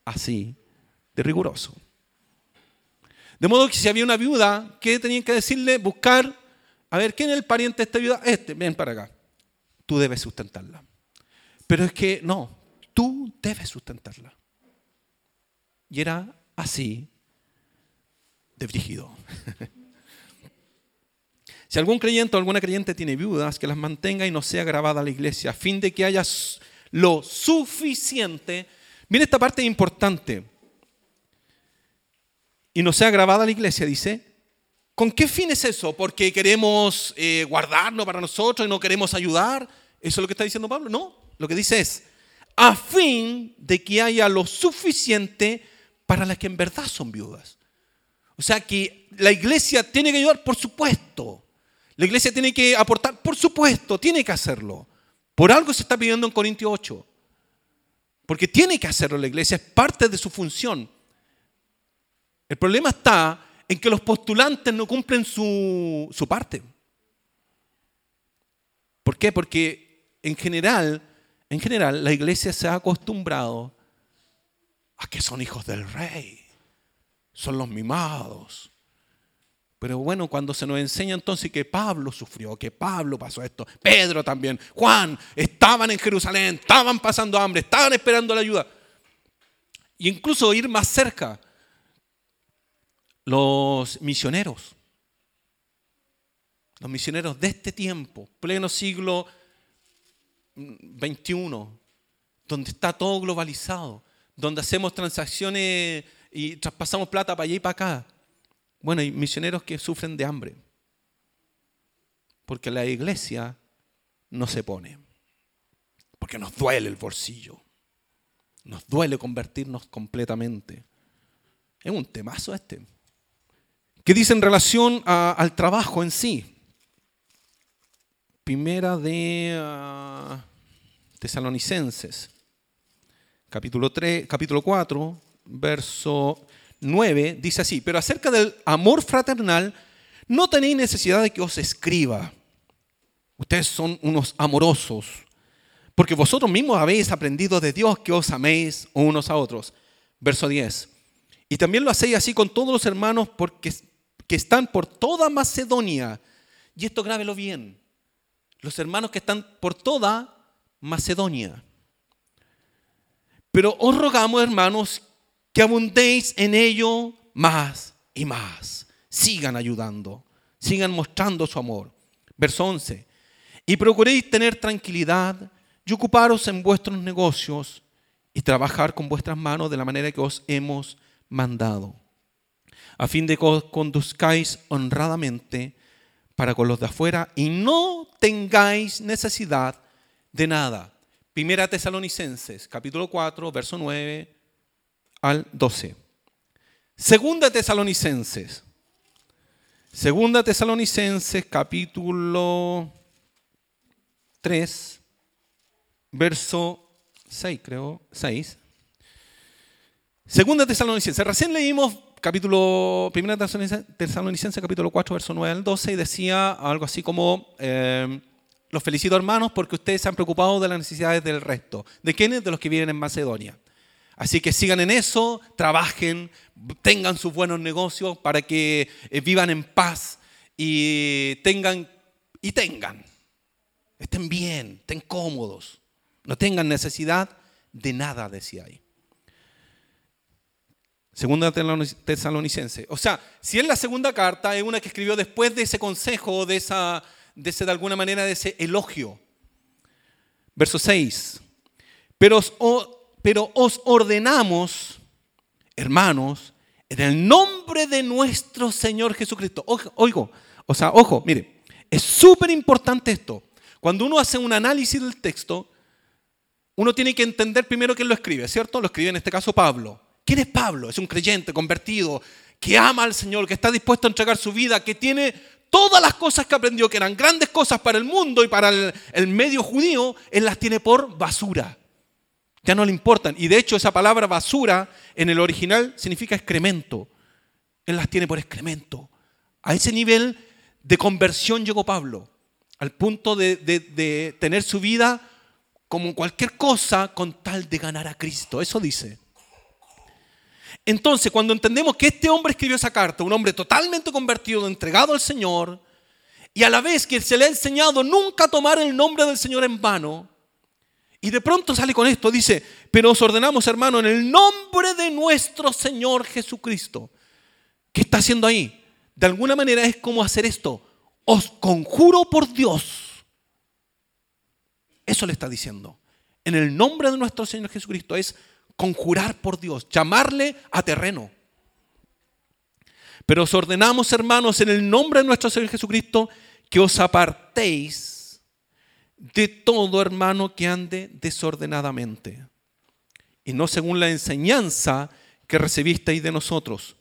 Así de riguroso. De modo que si había una viuda, ¿qué tenían que decirle? Buscar, a ver, ¿quién es el pariente de esta viuda? Este, ven para acá. Tú debes sustentarla. Pero es que no, tú debes sustentarla. Y era así de brígido. Si algún creyente o alguna creyente tiene viudas, que las mantenga y no sea grabada a la iglesia, a fin de que haya lo suficiente. Mire esta parte importante. Y no sea grabada a la iglesia, dice. ¿Con qué fin es eso? ¿Porque queremos eh, guardarlo para nosotros y no queremos ayudar? ¿Eso es lo que está diciendo Pablo? No, lo que dice es, a fin de que haya lo suficiente para las que en verdad son viudas. O sea que la iglesia tiene que ayudar, por supuesto. La iglesia tiene que aportar, por supuesto, tiene que hacerlo. Por algo se está pidiendo en Corintios 8. Porque tiene que hacerlo la iglesia, es parte de su función. El problema está en que los postulantes no cumplen su, su parte. ¿Por qué? Porque en general, en general, la iglesia se ha acostumbrado a que son hijos del rey, son los mimados. Pero bueno, cuando se nos enseña entonces que Pablo sufrió, que Pablo pasó esto, Pedro también, Juan, estaban en Jerusalén, estaban pasando hambre, estaban esperando la ayuda. Y incluso ir más cerca, los misioneros, los misioneros de este tiempo, pleno siglo XXI, donde está todo globalizado, donde hacemos transacciones y traspasamos plata para allá y para acá. Bueno, hay misioneros que sufren de hambre, porque la iglesia no se pone, porque nos duele el bolsillo, nos duele convertirnos completamente. Es un temazo este. ¿Qué dice en relación al trabajo en sí? Primera de ah, Tesalonicenses capítulo, 3, capítulo 4, verso 9, dice así, pero acerca del amor fraternal, no tenéis necesidad de que os escriba. Ustedes son unos amorosos, porque vosotros mismos habéis aprendido de Dios que os améis unos a otros. Verso 10. Y también lo hacéis así con todos los hermanos porque, que están por toda Macedonia. Y esto grábelo bien. Los hermanos que están por toda Macedonia. Pero os rogamos, hermanos, que abundéis en ello más y más. Sigan ayudando, sigan mostrando su amor. Verso 11. Y procuréis tener tranquilidad y ocuparos en vuestros negocios y trabajar con vuestras manos de la manera que os hemos mandado, a fin de que os conduzcáis honradamente para con los de afuera y no tengáis necesidad de nada Primera Tesalonicenses, capítulo 4, verso 9 al 12. Segunda Tesalonicenses. Segunda Tesalonicenses, capítulo 3, verso 6, creo, 6. Segunda Tesalonicenses. Recién leímos capítulo, primera Tesalonicenses, capítulo 4, verso 9 al 12, y decía algo así como... Eh, los felicito hermanos porque ustedes se han preocupado de las necesidades del resto. ¿De quiénes? De los que viven en Macedonia. Así que sigan en eso, trabajen, tengan sus buenos negocios para que eh, vivan en paz y tengan, y tengan, estén bien, estén cómodos, no tengan necesidad de nada, decía ahí. Segunda tesalonicense. O sea, si es la segunda carta, es una que escribió después de ese consejo, de esa de, ese, de alguna manera de ese elogio. Verso 6. Pero os, pero os ordenamos, hermanos, en el nombre de nuestro Señor Jesucristo. Oigo, o sea, ojo, mire, es súper importante esto. Cuando uno hace un análisis del texto, uno tiene que entender primero quién lo escribe, ¿cierto? Lo escribe en este caso Pablo. ¿Quién es Pablo? Es un creyente convertido, que ama al Señor, que está dispuesto a entregar su vida, que tiene todas las cosas que aprendió, que eran grandes cosas para el mundo y para el, medio judío, él las tiene por basura. Ya no le importan. Y de hecho esa palabra basura en el original significa excremento. Él las tiene por excremento. A ese nivel de conversión llegó Pablo, al punto de, de tener su vida como cualquier cosa con tal de ganar a Cristo. Eso dice. Entonces, cuando entendemos que este hombre escribió esa carta, un hombre totalmente convertido, entregado al Señor, y a la vez que se le ha enseñado nunca tomar el nombre del Señor en vano, y de pronto sale con esto, dice, pero os ordenamos, hermano, en el nombre de nuestro Señor Jesucristo. ¿Qué está haciendo ahí? De alguna manera es como hacer esto. Os conjuro por Dios. Eso le está diciendo. En el nombre de nuestro Señor Jesucristo es conjurar por Dios, llamarle a terreno. Pero os ordenamos, hermanos, en el nombre de nuestro Señor Jesucristo, que os apartéis de todo hermano que ande desordenadamente, y no según la enseñanza que recibisteis de nosotros.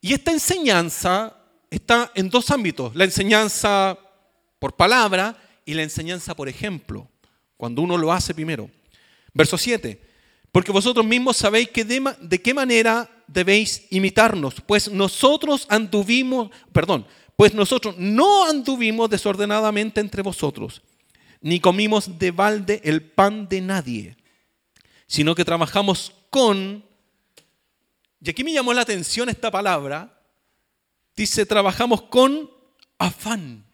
Y esta enseñanza está en dos ámbitos, la enseñanza por palabra y la enseñanza por ejemplo, cuando uno lo hace primero. Verso 7, porque vosotros mismos sabéis que de, qué manera debéis imitarnos, pues nosotros anduvimos, perdón, pues nosotros no anduvimos desordenadamente entre vosotros, ni comimos de balde el pan de nadie, sino que trabajamos con, y aquí me llamó la atención esta palabra, dice, trabajamos con afán.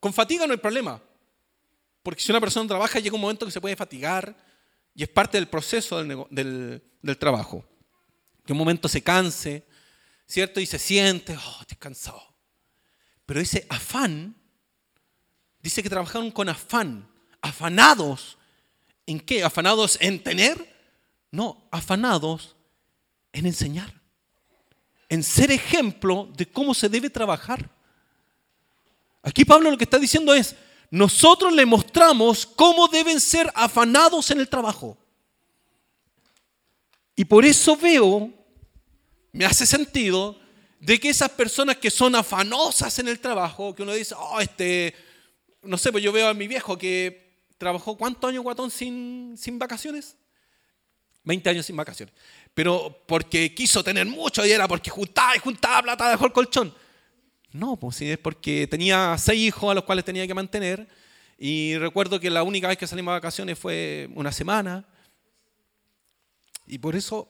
Con fatiga no hay problema, porque si una persona trabaja llega un momento que se puede fatigar y es parte del proceso del, del trabajo. Que un momento se canse, ¿cierto? Y se siente, oh, estoy cansado. Pero ese afán, dice que trabajaron con afán, afanados. ¿En qué? ¿Afanados en tener? No, afanados en enseñar, en ser ejemplo de cómo se debe trabajar. Aquí Pablo lo que está diciendo es, nosotros le mostramos cómo deben ser afanados en el trabajo. Y por eso veo, me hace sentido, de que esas personas que son afanosas en el trabajo, que uno dice, oh, este, no sé, pues yo veo a mi viejo que trabajó cuántos años guatón sin, sin vacaciones? 20 años sin vacaciones. Pero porque quiso tener mucho y era porque juntaba y juntaba plata, dejó el colchón. No, pues sí, es porque tenía seis hijos a los cuales tenía que mantener. Y recuerdo que la única vez que salimos de vacaciones fue una semana. Y por eso,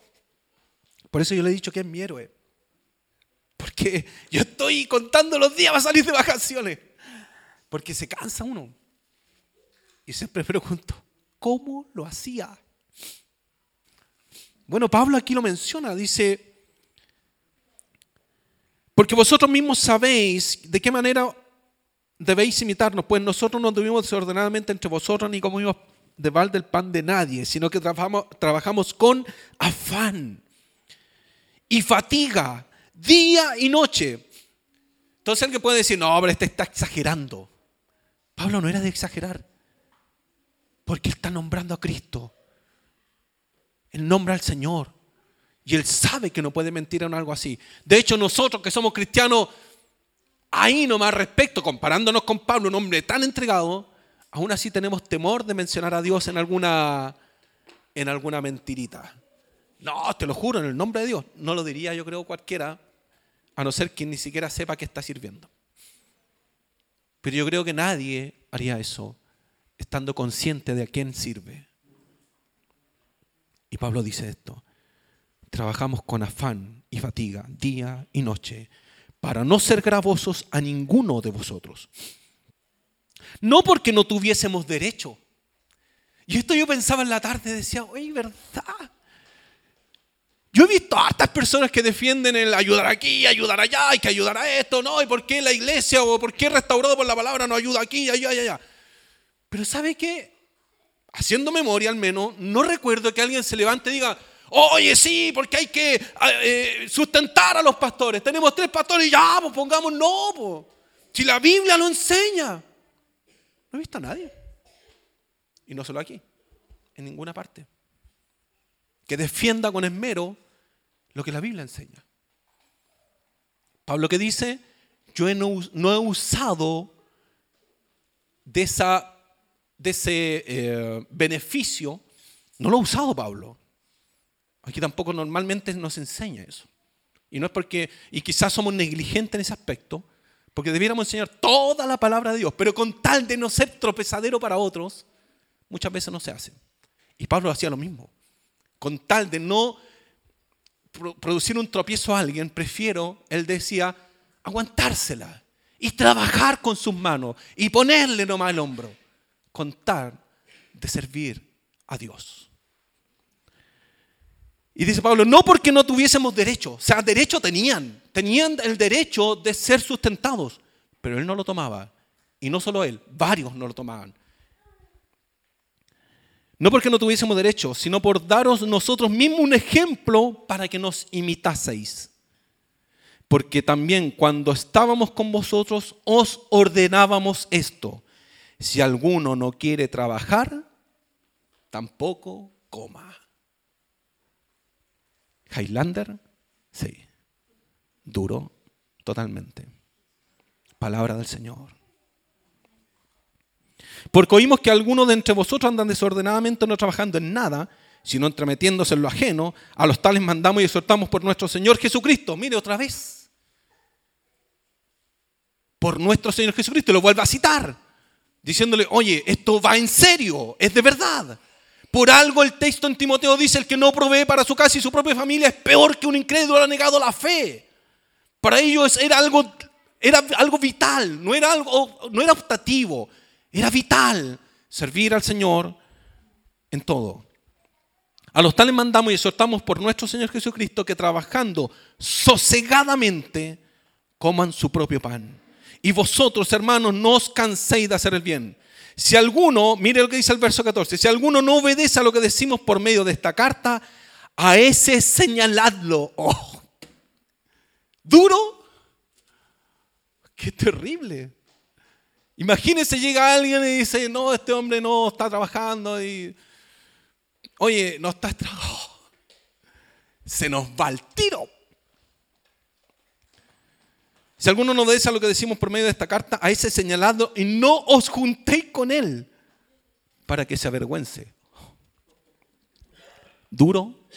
por eso yo le he dicho que es mi héroe. Porque yo estoy contando los días para salir de vacaciones. Porque se cansa uno. Y siempre pregunto, ¿cómo lo hacía? Bueno, Pablo aquí lo menciona, dice, porque vosotros mismos sabéis de qué manera debéis imitarnos, pues nosotros no tuvimos desordenadamente entre vosotros ni comimos de balde el pan de nadie, sino que trabajamos, con afán y fatiga, día y noche. Entonces alguien puede decir, no, hombre, este está exagerando. Pablo no era de exagerar, porque está nombrando a Cristo. Él nombra al Señor. Y él sabe que no puede mentir en algo así. De hecho, nosotros que somos cristianos, ahí nomás respecto, comparándonos con Pablo, un hombre tan entregado, aún así tenemos temor de mencionar a Dios en alguna, en alguna mentirita. No, te lo juro, en el nombre de Dios. No lo diría yo creo cualquiera, a no ser quien ni siquiera sepa que está sirviendo. Pero yo creo que nadie haría eso estando consciente de a quién sirve. Y Pablo dice esto trabajamos con afán y fatiga día y noche para no ser gravosos a ninguno de vosotros. No porque no tuviésemos derecho. Y esto yo pensaba en la tarde, decía, oye, ¿verdad? Yo he visto a estas personas que defienden el ayudar aquí, ayudar allá, hay que ayudar a esto, ¿no? ¿Y por qué la iglesia o por qué restaurado por la palabra no ayuda aquí, allá, allá, allá? Pero ¿sabe qué? Haciendo memoria al menos, no recuerdo que alguien se levante y diga, Oye, sí, porque hay que eh, sustentar a los pastores. Tenemos tres pastores y ya, pues pongamos no. Pues. Si la Biblia lo enseña. No he visto a nadie. Y no solo aquí, en ninguna parte. Que defienda con esmero lo que la Biblia enseña. Pablo que dice, yo no, he usado de ese eh, beneficio, no lo he usado Pablo. Aquí tampoco normalmente nos enseña eso. Y no es porque, y quizás somos negligentes en ese aspecto, porque debiéramos enseñar toda la palabra de Dios, pero con tal de no ser tropezadero para otros, muchas veces no se hace. Y Pablo hacía lo mismo. Con tal de no producir un tropiezo a alguien, prefiero, él decía, aguantársela y trabajar con sus manos y ponerle nomás el hombro, con tal de servir a Dios. Y dice Pablo, no porque no tuviésemos derecho, o sea, derecho tenían, tenían el derecho de ser sustentados, pero él no lo tomaba. Y no solo él, varios no lo tomaban. No porque no tuviésemos derecho, sino por daros nosotros mismos un ejemplo para que nos imitaseis. Porque también cuando estábamos con vosotros os ordenábamos esto. Si alguno no quiere trabajar, tampoco coma. Highlander, sí. Duro totalmente. Palabra del Señor. Porque oímos que algunos de entre vosotros andan desordenadamente no trabajando en nada, sino entremetiéndose en lo ajeno, a los tales mandamos y exhortamos por nuestro Señor Jesucristo. Mire otra vez. Por nuestro Señor Jesucristo. Lo vuelve a citar. Diciéndole, oye, esto va en serio, es de verdad. Por algo el texto en Timoteo dice, el que no provee para su casa y su propia familia es peor que un incrédulo ha negado la fe. Para ellos era algo, era algo vital, no era, algo, no era optativo, era vital servir al Señor en todo. A los tales mandamos y exhortamos por nuestro Señor Jesucristo que trabajando sosegadamente coman su propio pan. Y vosotros, hermanos, no os canséis de hacer el bien. Si alguno, mire lo que dice el verso 14, si alguno no obedece a lo que decimos por medio de esta carta, a ese señaladlo. Oh, ¿Duro? Qué terrible. Imagínese llega alguien y dice, no, este hombre no está trabajando y Oye, no estás trabajando. Se nos va el tiro. Si alguno no obedece a lo que decimos por medio de esta carta, a ese señalado, y no os juntéis con él para que se avergüence. Duro,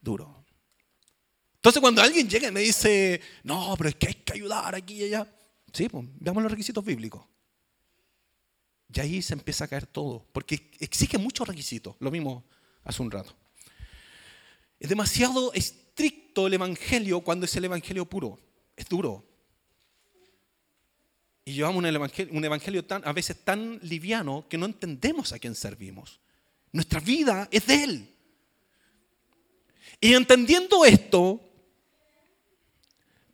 duro. Entonces cuando alguien llega y me dice, no, pero es que hay que ayudar aquí y allá, sí, pues veamos los requisitos bíblicos. Y ahí se empieza a caer todo, porque exige muchos requisitos, lo mismo hace un rato. Es demasiado estricto el Evangelio cuando es el Evangelio puro, es duro. Y llevamos un evangelio, un evangelio tan, a veces tan liviano que no entendemos a quién servimos. Nuestra vida es de Él. Y entendiendo esto,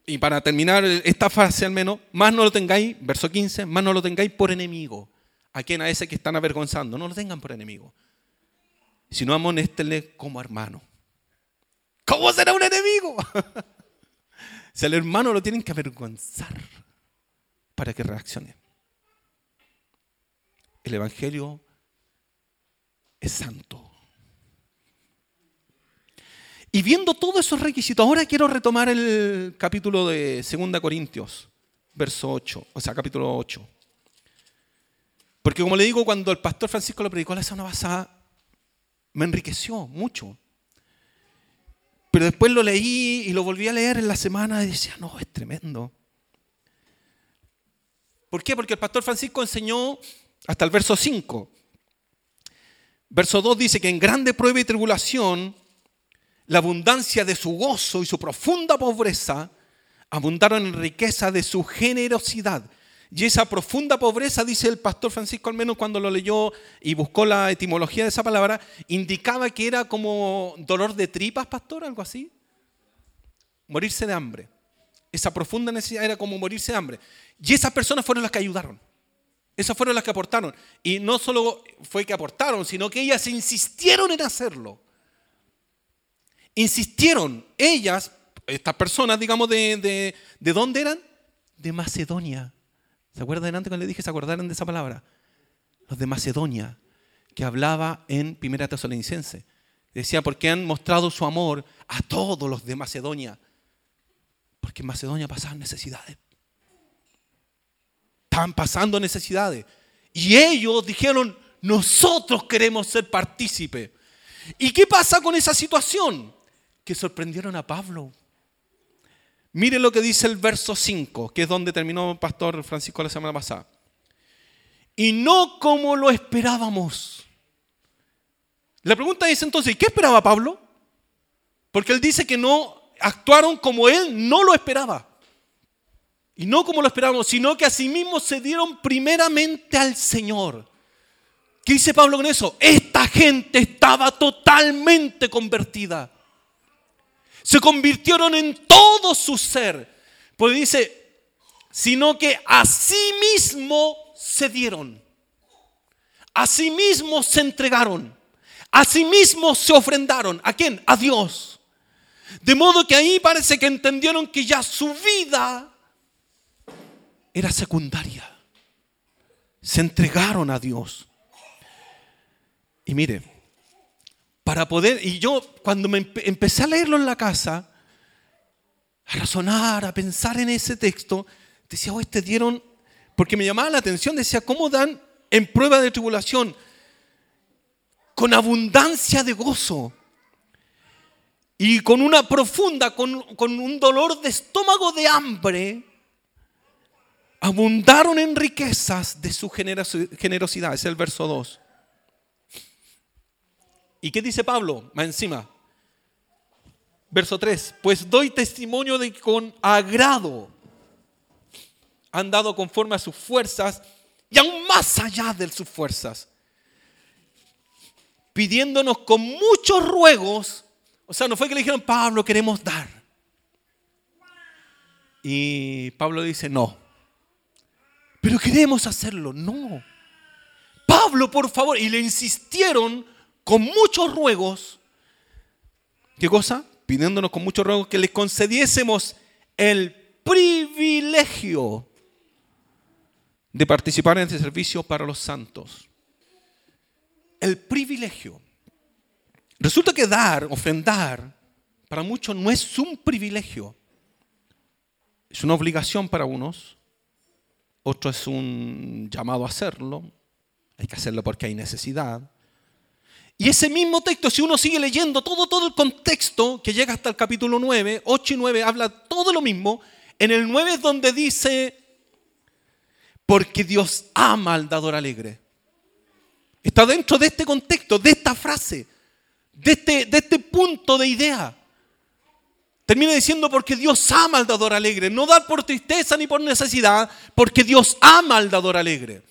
y para terminar esta fase al menos, más no lo tengáis, verso 15, más no lo tengáis por enemigo a quien a ese que están avergonzando. No lo tengan por enemigo. Sino amonéstenle como hermano. ¿Cómo será un enemigo? si al hermano lo tienen que avergonzar para que reaccione. El Evangelio es santo. Y viendo todos esos requisitos, ahora quiero retomar el capítulo de 2 Corintios, verso 8, o sea, capítulo 8. Porque como le digo, cuando el pastor Francisco lo predicó la semana pasada, me enriqueció mucho. Pero después lo leí y lo volví a leer en la semana y decía, no, es tremendo. ¿Por qué? Porque el pastor Francisco enseñó hasta el verso 5. Verso 2 dice que en grande prueba y tribulación, la abundancia de su gozo y su profunda pobreza abundaron en riqueza de su generosidad. Y esa profunda pobreza, dice el pastor Francisco, al menos cuando lo leyó y buscó la etimología de esa palabra, indicaba que era como dolor de tripas, pastor, algo así. Morirse de hambre. Esa profunda necesidad era como morirse de hambre. Y esas personas fueron las que ayudaron. Esas fueron las que aportaron. Y no solo fue que aportaron, sino que ellas insistieron en hacerlo. Insistieron, ellas, estas personas, digamos, de, de, ¿de dónde eran? De Macedonia. ¿Se acuerdan antes cuando le dije, se acordaron de esa palabra? Los de Macedonia, que hablaba en Primera Tesalonicense. Decía, porque han mostrado su amor a todos los de Macedonia. Porque en Macedonia pasaban necesidades. Estaban pasando necesidades. Y ellos dijeron, nosotros queremos ser partícipes. ¿Y qué pasa con esa situación? Que sorprendieron a Pablo. Mire lo que dice el verso 5, que es donde terminó pastor Francisco la semana pasada. Y no como lo esperábamos. La pregunta es entonces, ¿qué esperaba Pablo? Porque él dice que no actuaron como él no lo esperaba. Y no como lo esperábamos, sino que asimismo se dieron primeramente al Señor. ¿Qué dice Pablo con eso? Esta gente estaba totalmente convertida se convirtieron en todo su ser. Pues dice, sino que a sí mismo se dieron. A sí mismo se entregaron. A sí mismo se ofrendaron. ¿A quién? A Dios. De modo que ahí parece que entendieron que ya su vida era secundaria. Se entregaron a Dios. Y mire, para poder, y yo cuando me empecé a leerlo en la casa, a razonar, a pensar en ese texto, decía, oh, este dieron, porque me llamaba la atención, decía, ¿cómo dan en prueba de tribulación? con abundancia de gozo y con una profunda, con, con un dolor de estómago de hambre, abundaron en riquezas de su generosidad. Es el verso 2. ¿Y qué dice Pablo? Más encima. Verso 3. Pues doy testimonio de que con agrado han dado conforme a sus fuerzas y aún más allá de sus fuerzas. Pidiéndonos con muchos ruegos. O sea, no fue que le dijeron, Pablo, queremos dar. Y Pablo dice, no pero queremos hacerlo. No. Pablo, por favor. Y le insistieron con muchos ruegos. ¿Qué cosa? Pidiéndonos con muchos ruegos que le concediésemos el privilegio de participar en este servicio para los santos. El privilegio. Resulta que dar, ofrendar, para muchos no es un privilegio. Es una obligación para unos otro es un llamado a hacerlo, hay que hacerlo porque hay necesidad. Y ese mismo texto, si uno sigue leyendo todo, todo el contexto que llega hasta el capítulo 9, 8 y 9, habla todo lo mismo. En el 9 es donde dice, porque Dios ama al dador alegre. Está dentro de este contexto, de esta frase, de este, de este punto de idea. Termina diciendo porque Dios ama al dador alegre. No dar por tristeza ni por necesidad, porque Dios ama al dador alegre.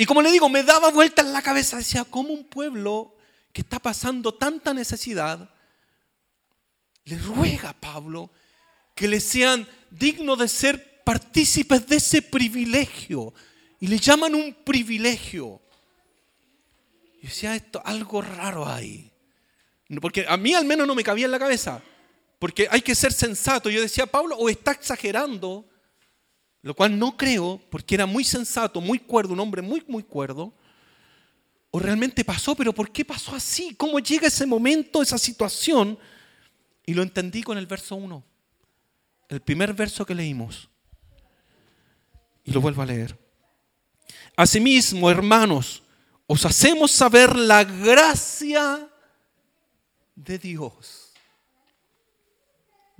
Y como le digo, me daba vuelta en la cabeza, decía, ¿cómo un pueblo que está pasando tanta necesidad le ruega a Pablo que le sean dignos de ser partícipes de ese privilegio? Y le llaman un privilegio. Y decía, esto, algo raro hay. Porque a mí al menos no me cabía en la cabeza. Porque hay que ser sensato. Yo decía, Pablo, o está exagerando, lo cual no creo, porque era muy sensato, muy cuerdo, un hombre muy, muy cuerdo. O realmente pasó, pero ¿por qué pasó así? ¿Cómo llega ese momento, esa situación? Y lo entendí con el verso 1, el primer verso que leímos. Y lo vuelvo a leer. Asimismo, hermanos, os hacemos saber la gracia de Dios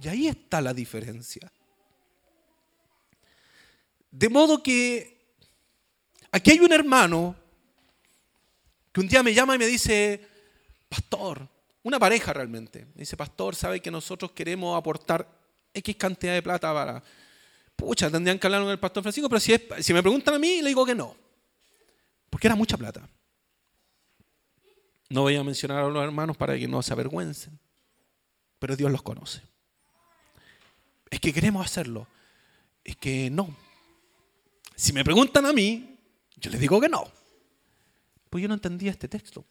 y ahí está la diferencia. De modo que aquí hay un hermano que un día me llama y me dice, pastor, una pareja realmente, me dice, pastor, sabe que nosotros queremos aportar X cantidad de plata para... Pucha, tendrían que hablar con el pastor Francisco, pero si, si me preguntan a mí, le digo que no. Porque era mucha plata. No voy a mencionar a los hermanos para que no se avergüencen, pero Dios los conoce es que queremos hacerlo. Es que no. Si me preguntan a mí, yo les digo que no. Pues yo no entendía este texto.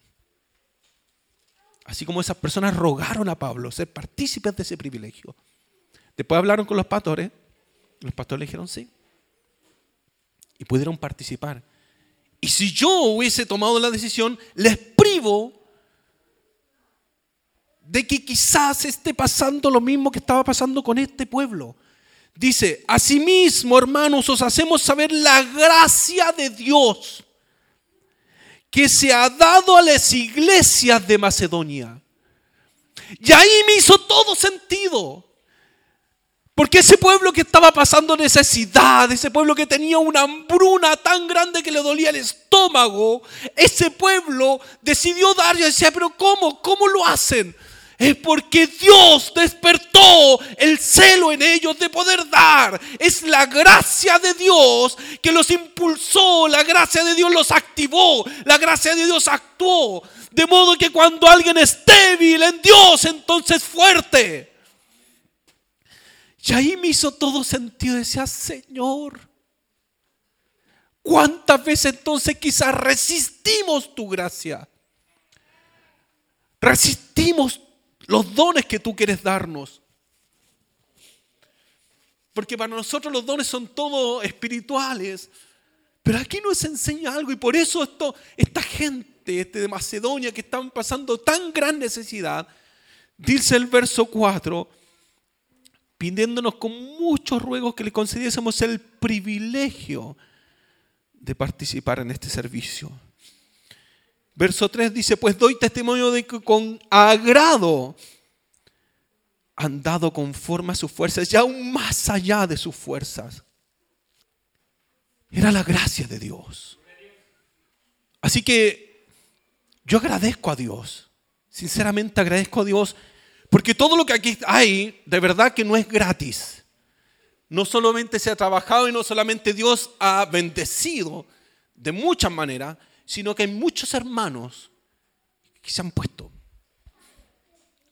Así como esas personas rogaron a Pablo ser partícipes de ese privilegio. Después hablaron con los pastores. Los pastores le dijeron sí. Y pudieron participar. Y si yo hubiese tomado la decisión, les privo de que quizás esté pasando lo mismo que estaba pasando con este pueblo. Dice, asimismo, hermanos, os hacemos saber la gracia de Dios que se ha dado a las iglesias de Macedonia. Y ahí me hizo todo sentido. Porque ese pueblo que estaba pasando necesidad, ese pueblo que tenía una hambruna tan grande que le dolía el estómago, ese pueblo decidió dar y decía, pero ¿cómo? ¿Cómo lo hacen? Es porque Dios despertó el celo en ellos de poder dar. Es la gracia de Dios que los impulsó, la gracia de Dios los activó, la gracia de Dios actuó. De modo que cuando alguien es débil en Dios, entonces fuerte. Y ahí me hizo todo sentido. Decía, Señor, ¿cuántas veces entonces quizás resistimos tu gracia? Resistimos los dones que tú quieres darnos. Porque para nosotros los dones son todos espirituales. Pero aquí nos enseña algo y por eso esto, esta gente este de Macedonia que están pasando tan gran necesidad, dice el verso 4, pidiéndonos con muchos ruegos que le concediésemos el privilegio de participar en este servicio. Verso 3 dice, pues doy testimonio de que con agrado han dado conforme a sus fuerzas y aún más allá de sus fuerzas. Era la gracia de Dios. Así que yo agradezco a Dios, sinceramente agradezco a Dios, porque todo lo que aquí hay, de verdad que no es gratis. No solamente se ha trabajado y no solamente Dios ha bendecido de muchas maneras, sino que hay muchos hermanos que se han puesto.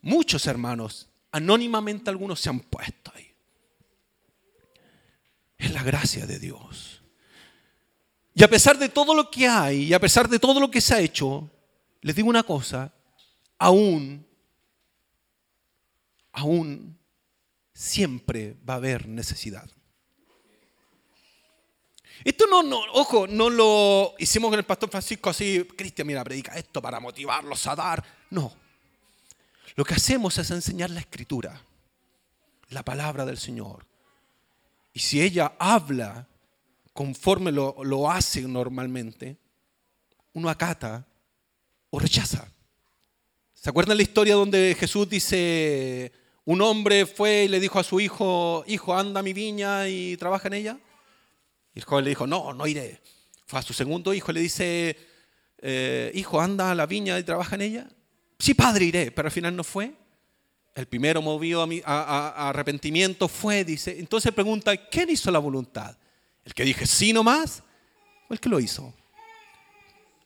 Muchos hermanos, anónimamente algunos se han puesto ahí. Es la gracia de Dios. Y a pesar de todo lo que hay, y a pesar de todo lo que se ha hecho, les digo una cosa, aún, aún siempre va a haber necesidad. Esto no, no, ojo, no lo hicimos con el pastor Francisco así, Cristian, mira, predica esto para motivarlos a dar. No. Lo que hacemos es enseñar la escritura, la palabra del Señor. Y si ella habla conforme lo, lo hace normalmente, uno acata o rechaza. ¿Se acuerdan la historia donde Jesús dice, un hombre fue y le dijo a su hijo, hijo, anda a mi viña y trabaja en ella? Y el joven le dijo, no, no iré. Fue a su segundo hijo le dice, eh, hijo, anda a la viña y trabaja en ella. Sí, padre, iré, pero al final no fue. El primero movido a, a, arrepentimiento fue, dice. Entonces pregunta, ¿quién hizo la voluntad? ¿El que dije sí nomás o el que lo hizo?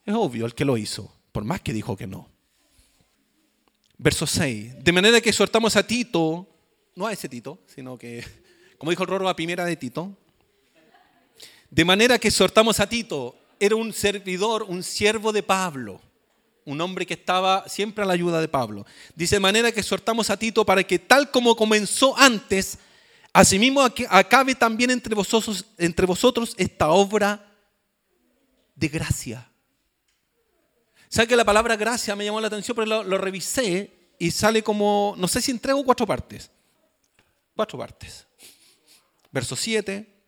Es obvio, el que lo hizo, por más que dijo que no. Verso 6. De manera que exhortamos a Tito, no a ese Tito, sino que, como dijo el Rorro, a primera de Tito. De manera que exhortamos a Tito, era un servidor, un siervo de Pablo, un hombre que estaba siempre a la ayuda de Pablo. Dice, de manera que exhortamos a Tito para que tal como comenzó antes, Asimismo, acabe también entre vosotros, entre vosotros esta obra de gracia. ¿Sabe que la palabra gracia me llamó la atención? Pero lo, revisé y sale como, no sé si entrego cuatro partes. Cuatro partes. Verso 7.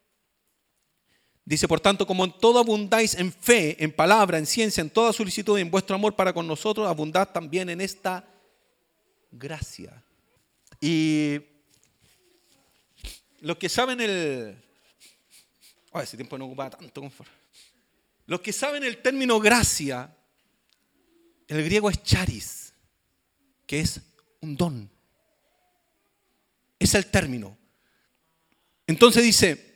Dice, por tanto, como en todo abundáis en fe, en palabra, en ciencia, en toda solicitud y en vuestro amor para con nosotros, abundad también en esta gracia. Y los que saben el... Oh, ese tiempo no ocupaba tanto Los que saben el término gracia, el griego es charis, que es un don. Es el término. Entonces dice,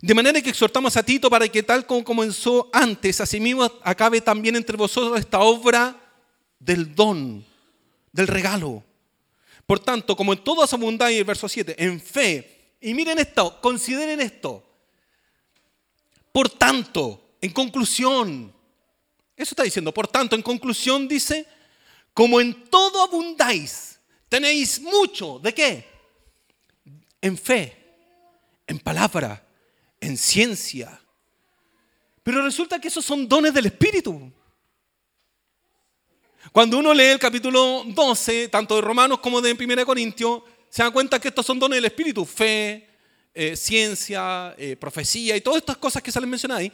de manera que exhortamos a Tito para que tal como comenzó antes, asimismo acabe también entre vosotros esta obra del don, del regalo. Por tanto, como en todas abundáis, el verso 7, en fe, y miren esto, consideren esto. Por tanto, en conclusión, eso está diciendo, por tanto, en conclusión dice, como en todo abundáis, tenéis mucho, ¿de qué? En fe, en palabra, en ciencia. Pero resulta que esos son dones del Espíritu. Cuando uno lee el capítulo 12, tanto de Romanos como de 1 Corintios, se dan cuenta que estos son dones del Espíritu, fe, eh, ciencia, eh, profecía y todas estas cosas que salen mencionadas ahí.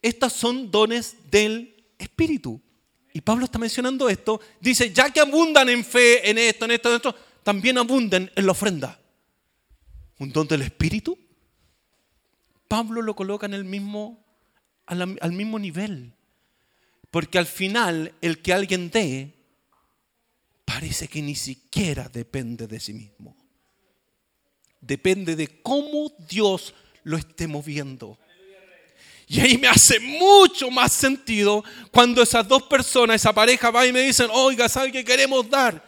Estas son dones del Espíritu. Y Pablo está mencionando esto. Dice, ya que abundan en fe, en esto, en esto, en esto, también abunden en la ofrenda. ¿Un don del Espíritu? Pablo lo coloca en el mismo, al mismo nivel. Porque al final, el que alguien dé parece que ni siquiera depende de sí mismo. Depende de cómo Dios lo esté moviendo. Y ahí me hace mucho más sentido cuando esas dos personas, esa pareja va y me dicen, oiga, ¿sabe qué queremos dar?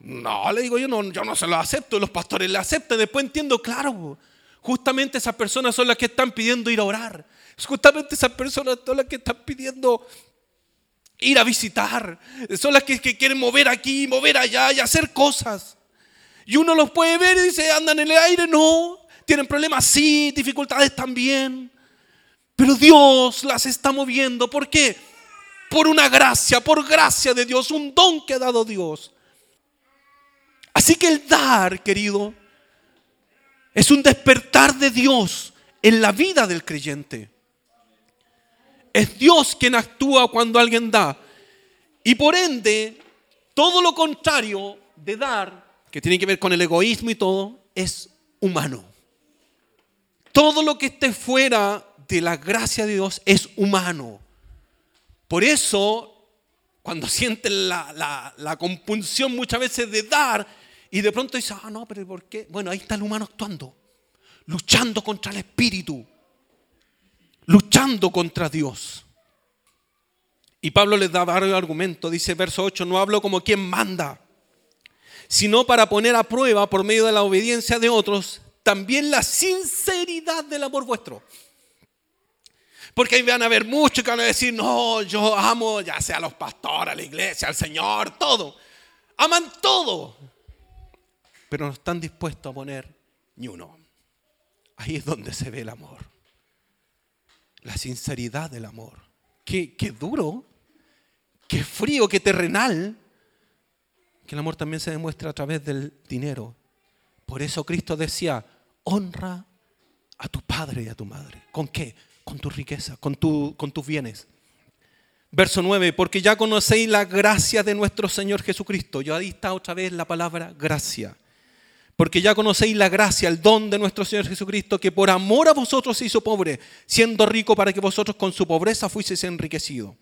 No, le digo yo, no, yo no se lo acepto, los pastores le aceptan. Después entiendo, claro, justamente esas personas son las que están pidiendo ir a orar. Justamente esas personas son las que están pidiendo ir a visitar. Son las que, quieren mover aquí, mover allá y hacer cosas. Y uno los puede ver y dice, andan en el aire, no. Tienen problemas, sí, dificultades también. Pero Dios las está moviendo. ¿Por qué? Por una gracia, por gracia de Dios, un don que ha dado Dios. Así que el dar, querido, es un despertar de Dios en la vida del creyente. Es Dios quien actúa cuando alguien da. Y por ende, todo lo contrario de dar, que tiene que ver con el egoísmo y todo, es humano. Todo lo que esté fuera de la gracia de Dios es humano. Por eso, cuando sienten la, la, compunción muchas veces de dar, y de pronto dicen, ah, no, pero ¿por qué? Bueno, ahí está el humano actuando, luchando contra el espíritu, luchando contra Dios. Y Pablo les da varios argumentos. Dice verso 8, no hablo como quien manda, sino para poner a prueba por medio de la obediencia de otros también la sinceridad del amor vuestro. Porque ahí van a haber muchos que van a decir, no, yo amo ya sea a los pastores, a la iglesia, al Señor, todo. Aman todo. Pero no están dispuestos a poner ni uno. Ahí es donde se ve el amor. La sinceridad del amor. Qué, qué duro, qué frío, qué terrenal. Que el amor también se demuestra a través del dinero. Por eso Cristo decía, honra a tu padre y a tu madre. ¿Con qué? Con tu riqueza, con, tu, con tus bienes. Verso 9, porque ya conocéis la gracia de nuestro Señor Jesucristo. Yo ahí está otra vez la palabra gracia. Porque ya conocéis la gracia, el don de nuestro Señor Jesucristo, que por amor a vosotros se hizo pobre, siendo rico para que vosotros con su pobreza fuiseis enriquecidos.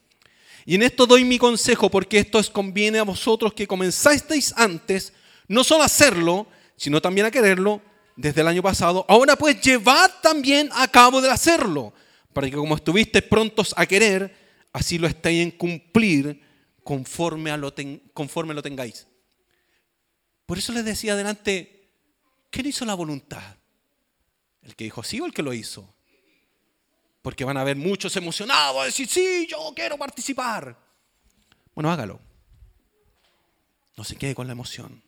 Y en esto doy mi consejo, porque esto os conviene a vosotros que comenzasteis antes, no solo a hacerlo, sino también a quererlo, desde el año pasado, ahora pues llevad también a cabo de hacerlo, para que como estuviste prontos a querer, así lo estéis en cumplir conforme, a lo, conforme lo tengáis. Por eso les decía adelante, ¿quién hizo la voluntad? ¿El que dijo sí o el que lo hizo? Porque van a haber muchos emocionados a decir, sí, yo quiero participar. Bueno, hágalo. No se quede con la emoción.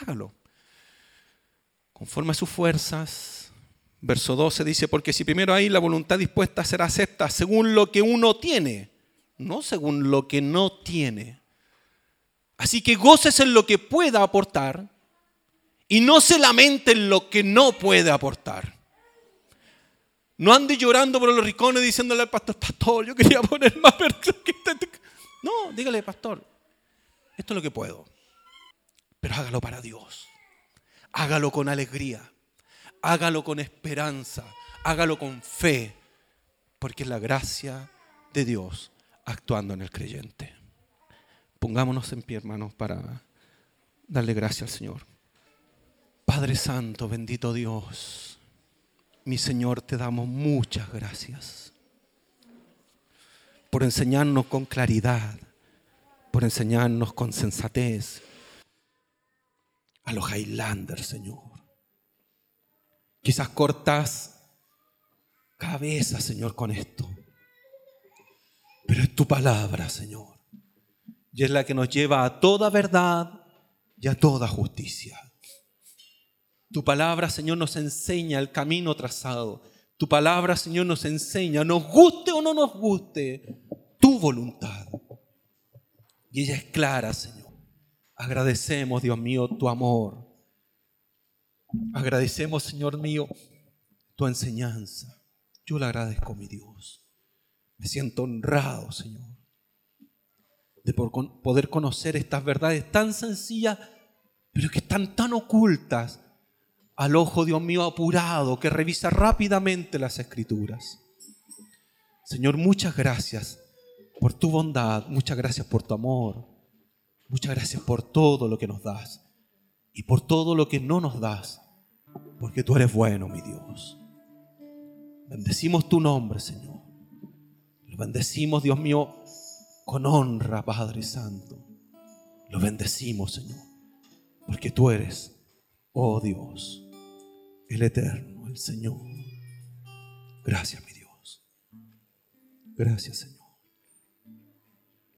Hágalo conforme a sus fuerzas. Verso 12 dice, porque si primero hay la voluntad dispuesta a ser acepta según lo que uno tiene, no según lo que no tiene. Así que goces en lo que pueda aportar y no se lamente en lo que no puede aportar. No ande llorando por los ricones diciéndole al pastor, pastor, yo quería poner más No, dígale, pastor, esto es lo que puedo, pero hágalo para Dios. Hágalo con alegría, hágalo con esperanza, hágalo con fe, porque es la gracia de Dios actuando en el creyente. Pongámonos en pie, hermanos, para darle gracias al Señor. Padre Santo, bendito Dios, mi Señor, te damos muchas gracias por enseñarnos con claridad, por enseñarnos con sensatez, a los Highlanders, Señor. Quizás cortas cabeza, Señor, con esto. Pero es tu palabra, Señor. Y es la que nos lleva a toda verdad y a toda justicia. Tu palabra, Señor, nos enseña el camino trazado. Tu palabra, Señor, nos enseña, nos guste o no nos guste, tu voluntad. Y ella es clara, Señor. Agradecemos, Dios mío, tu amor. Agradecemos, Señor mío, tu enseñanza. Yo le agradezco, mi Dios. Me siento honrado, Señor, de poder conocer estas verdades tan sencillas, pero que están tan ocultas al ojo, Dios mío, apurado, que revisa rápidamente las escrituras. Señor, muchas gracias por tu bondad, muchas gracias por tu amor. Muchas gracias por todo lo que nos das y por todo lo que no nos das, porque tú eres bueno, mi Dios. Bendecimos tu nombre, Señor. Lo bendecimos, Dios mío, con honra, Padre Santo. Lo bendecimos, Señor, porque tú eres, oh Dios, el eterno, el Señor. Gracias, mi Dios. Gracias, Señor.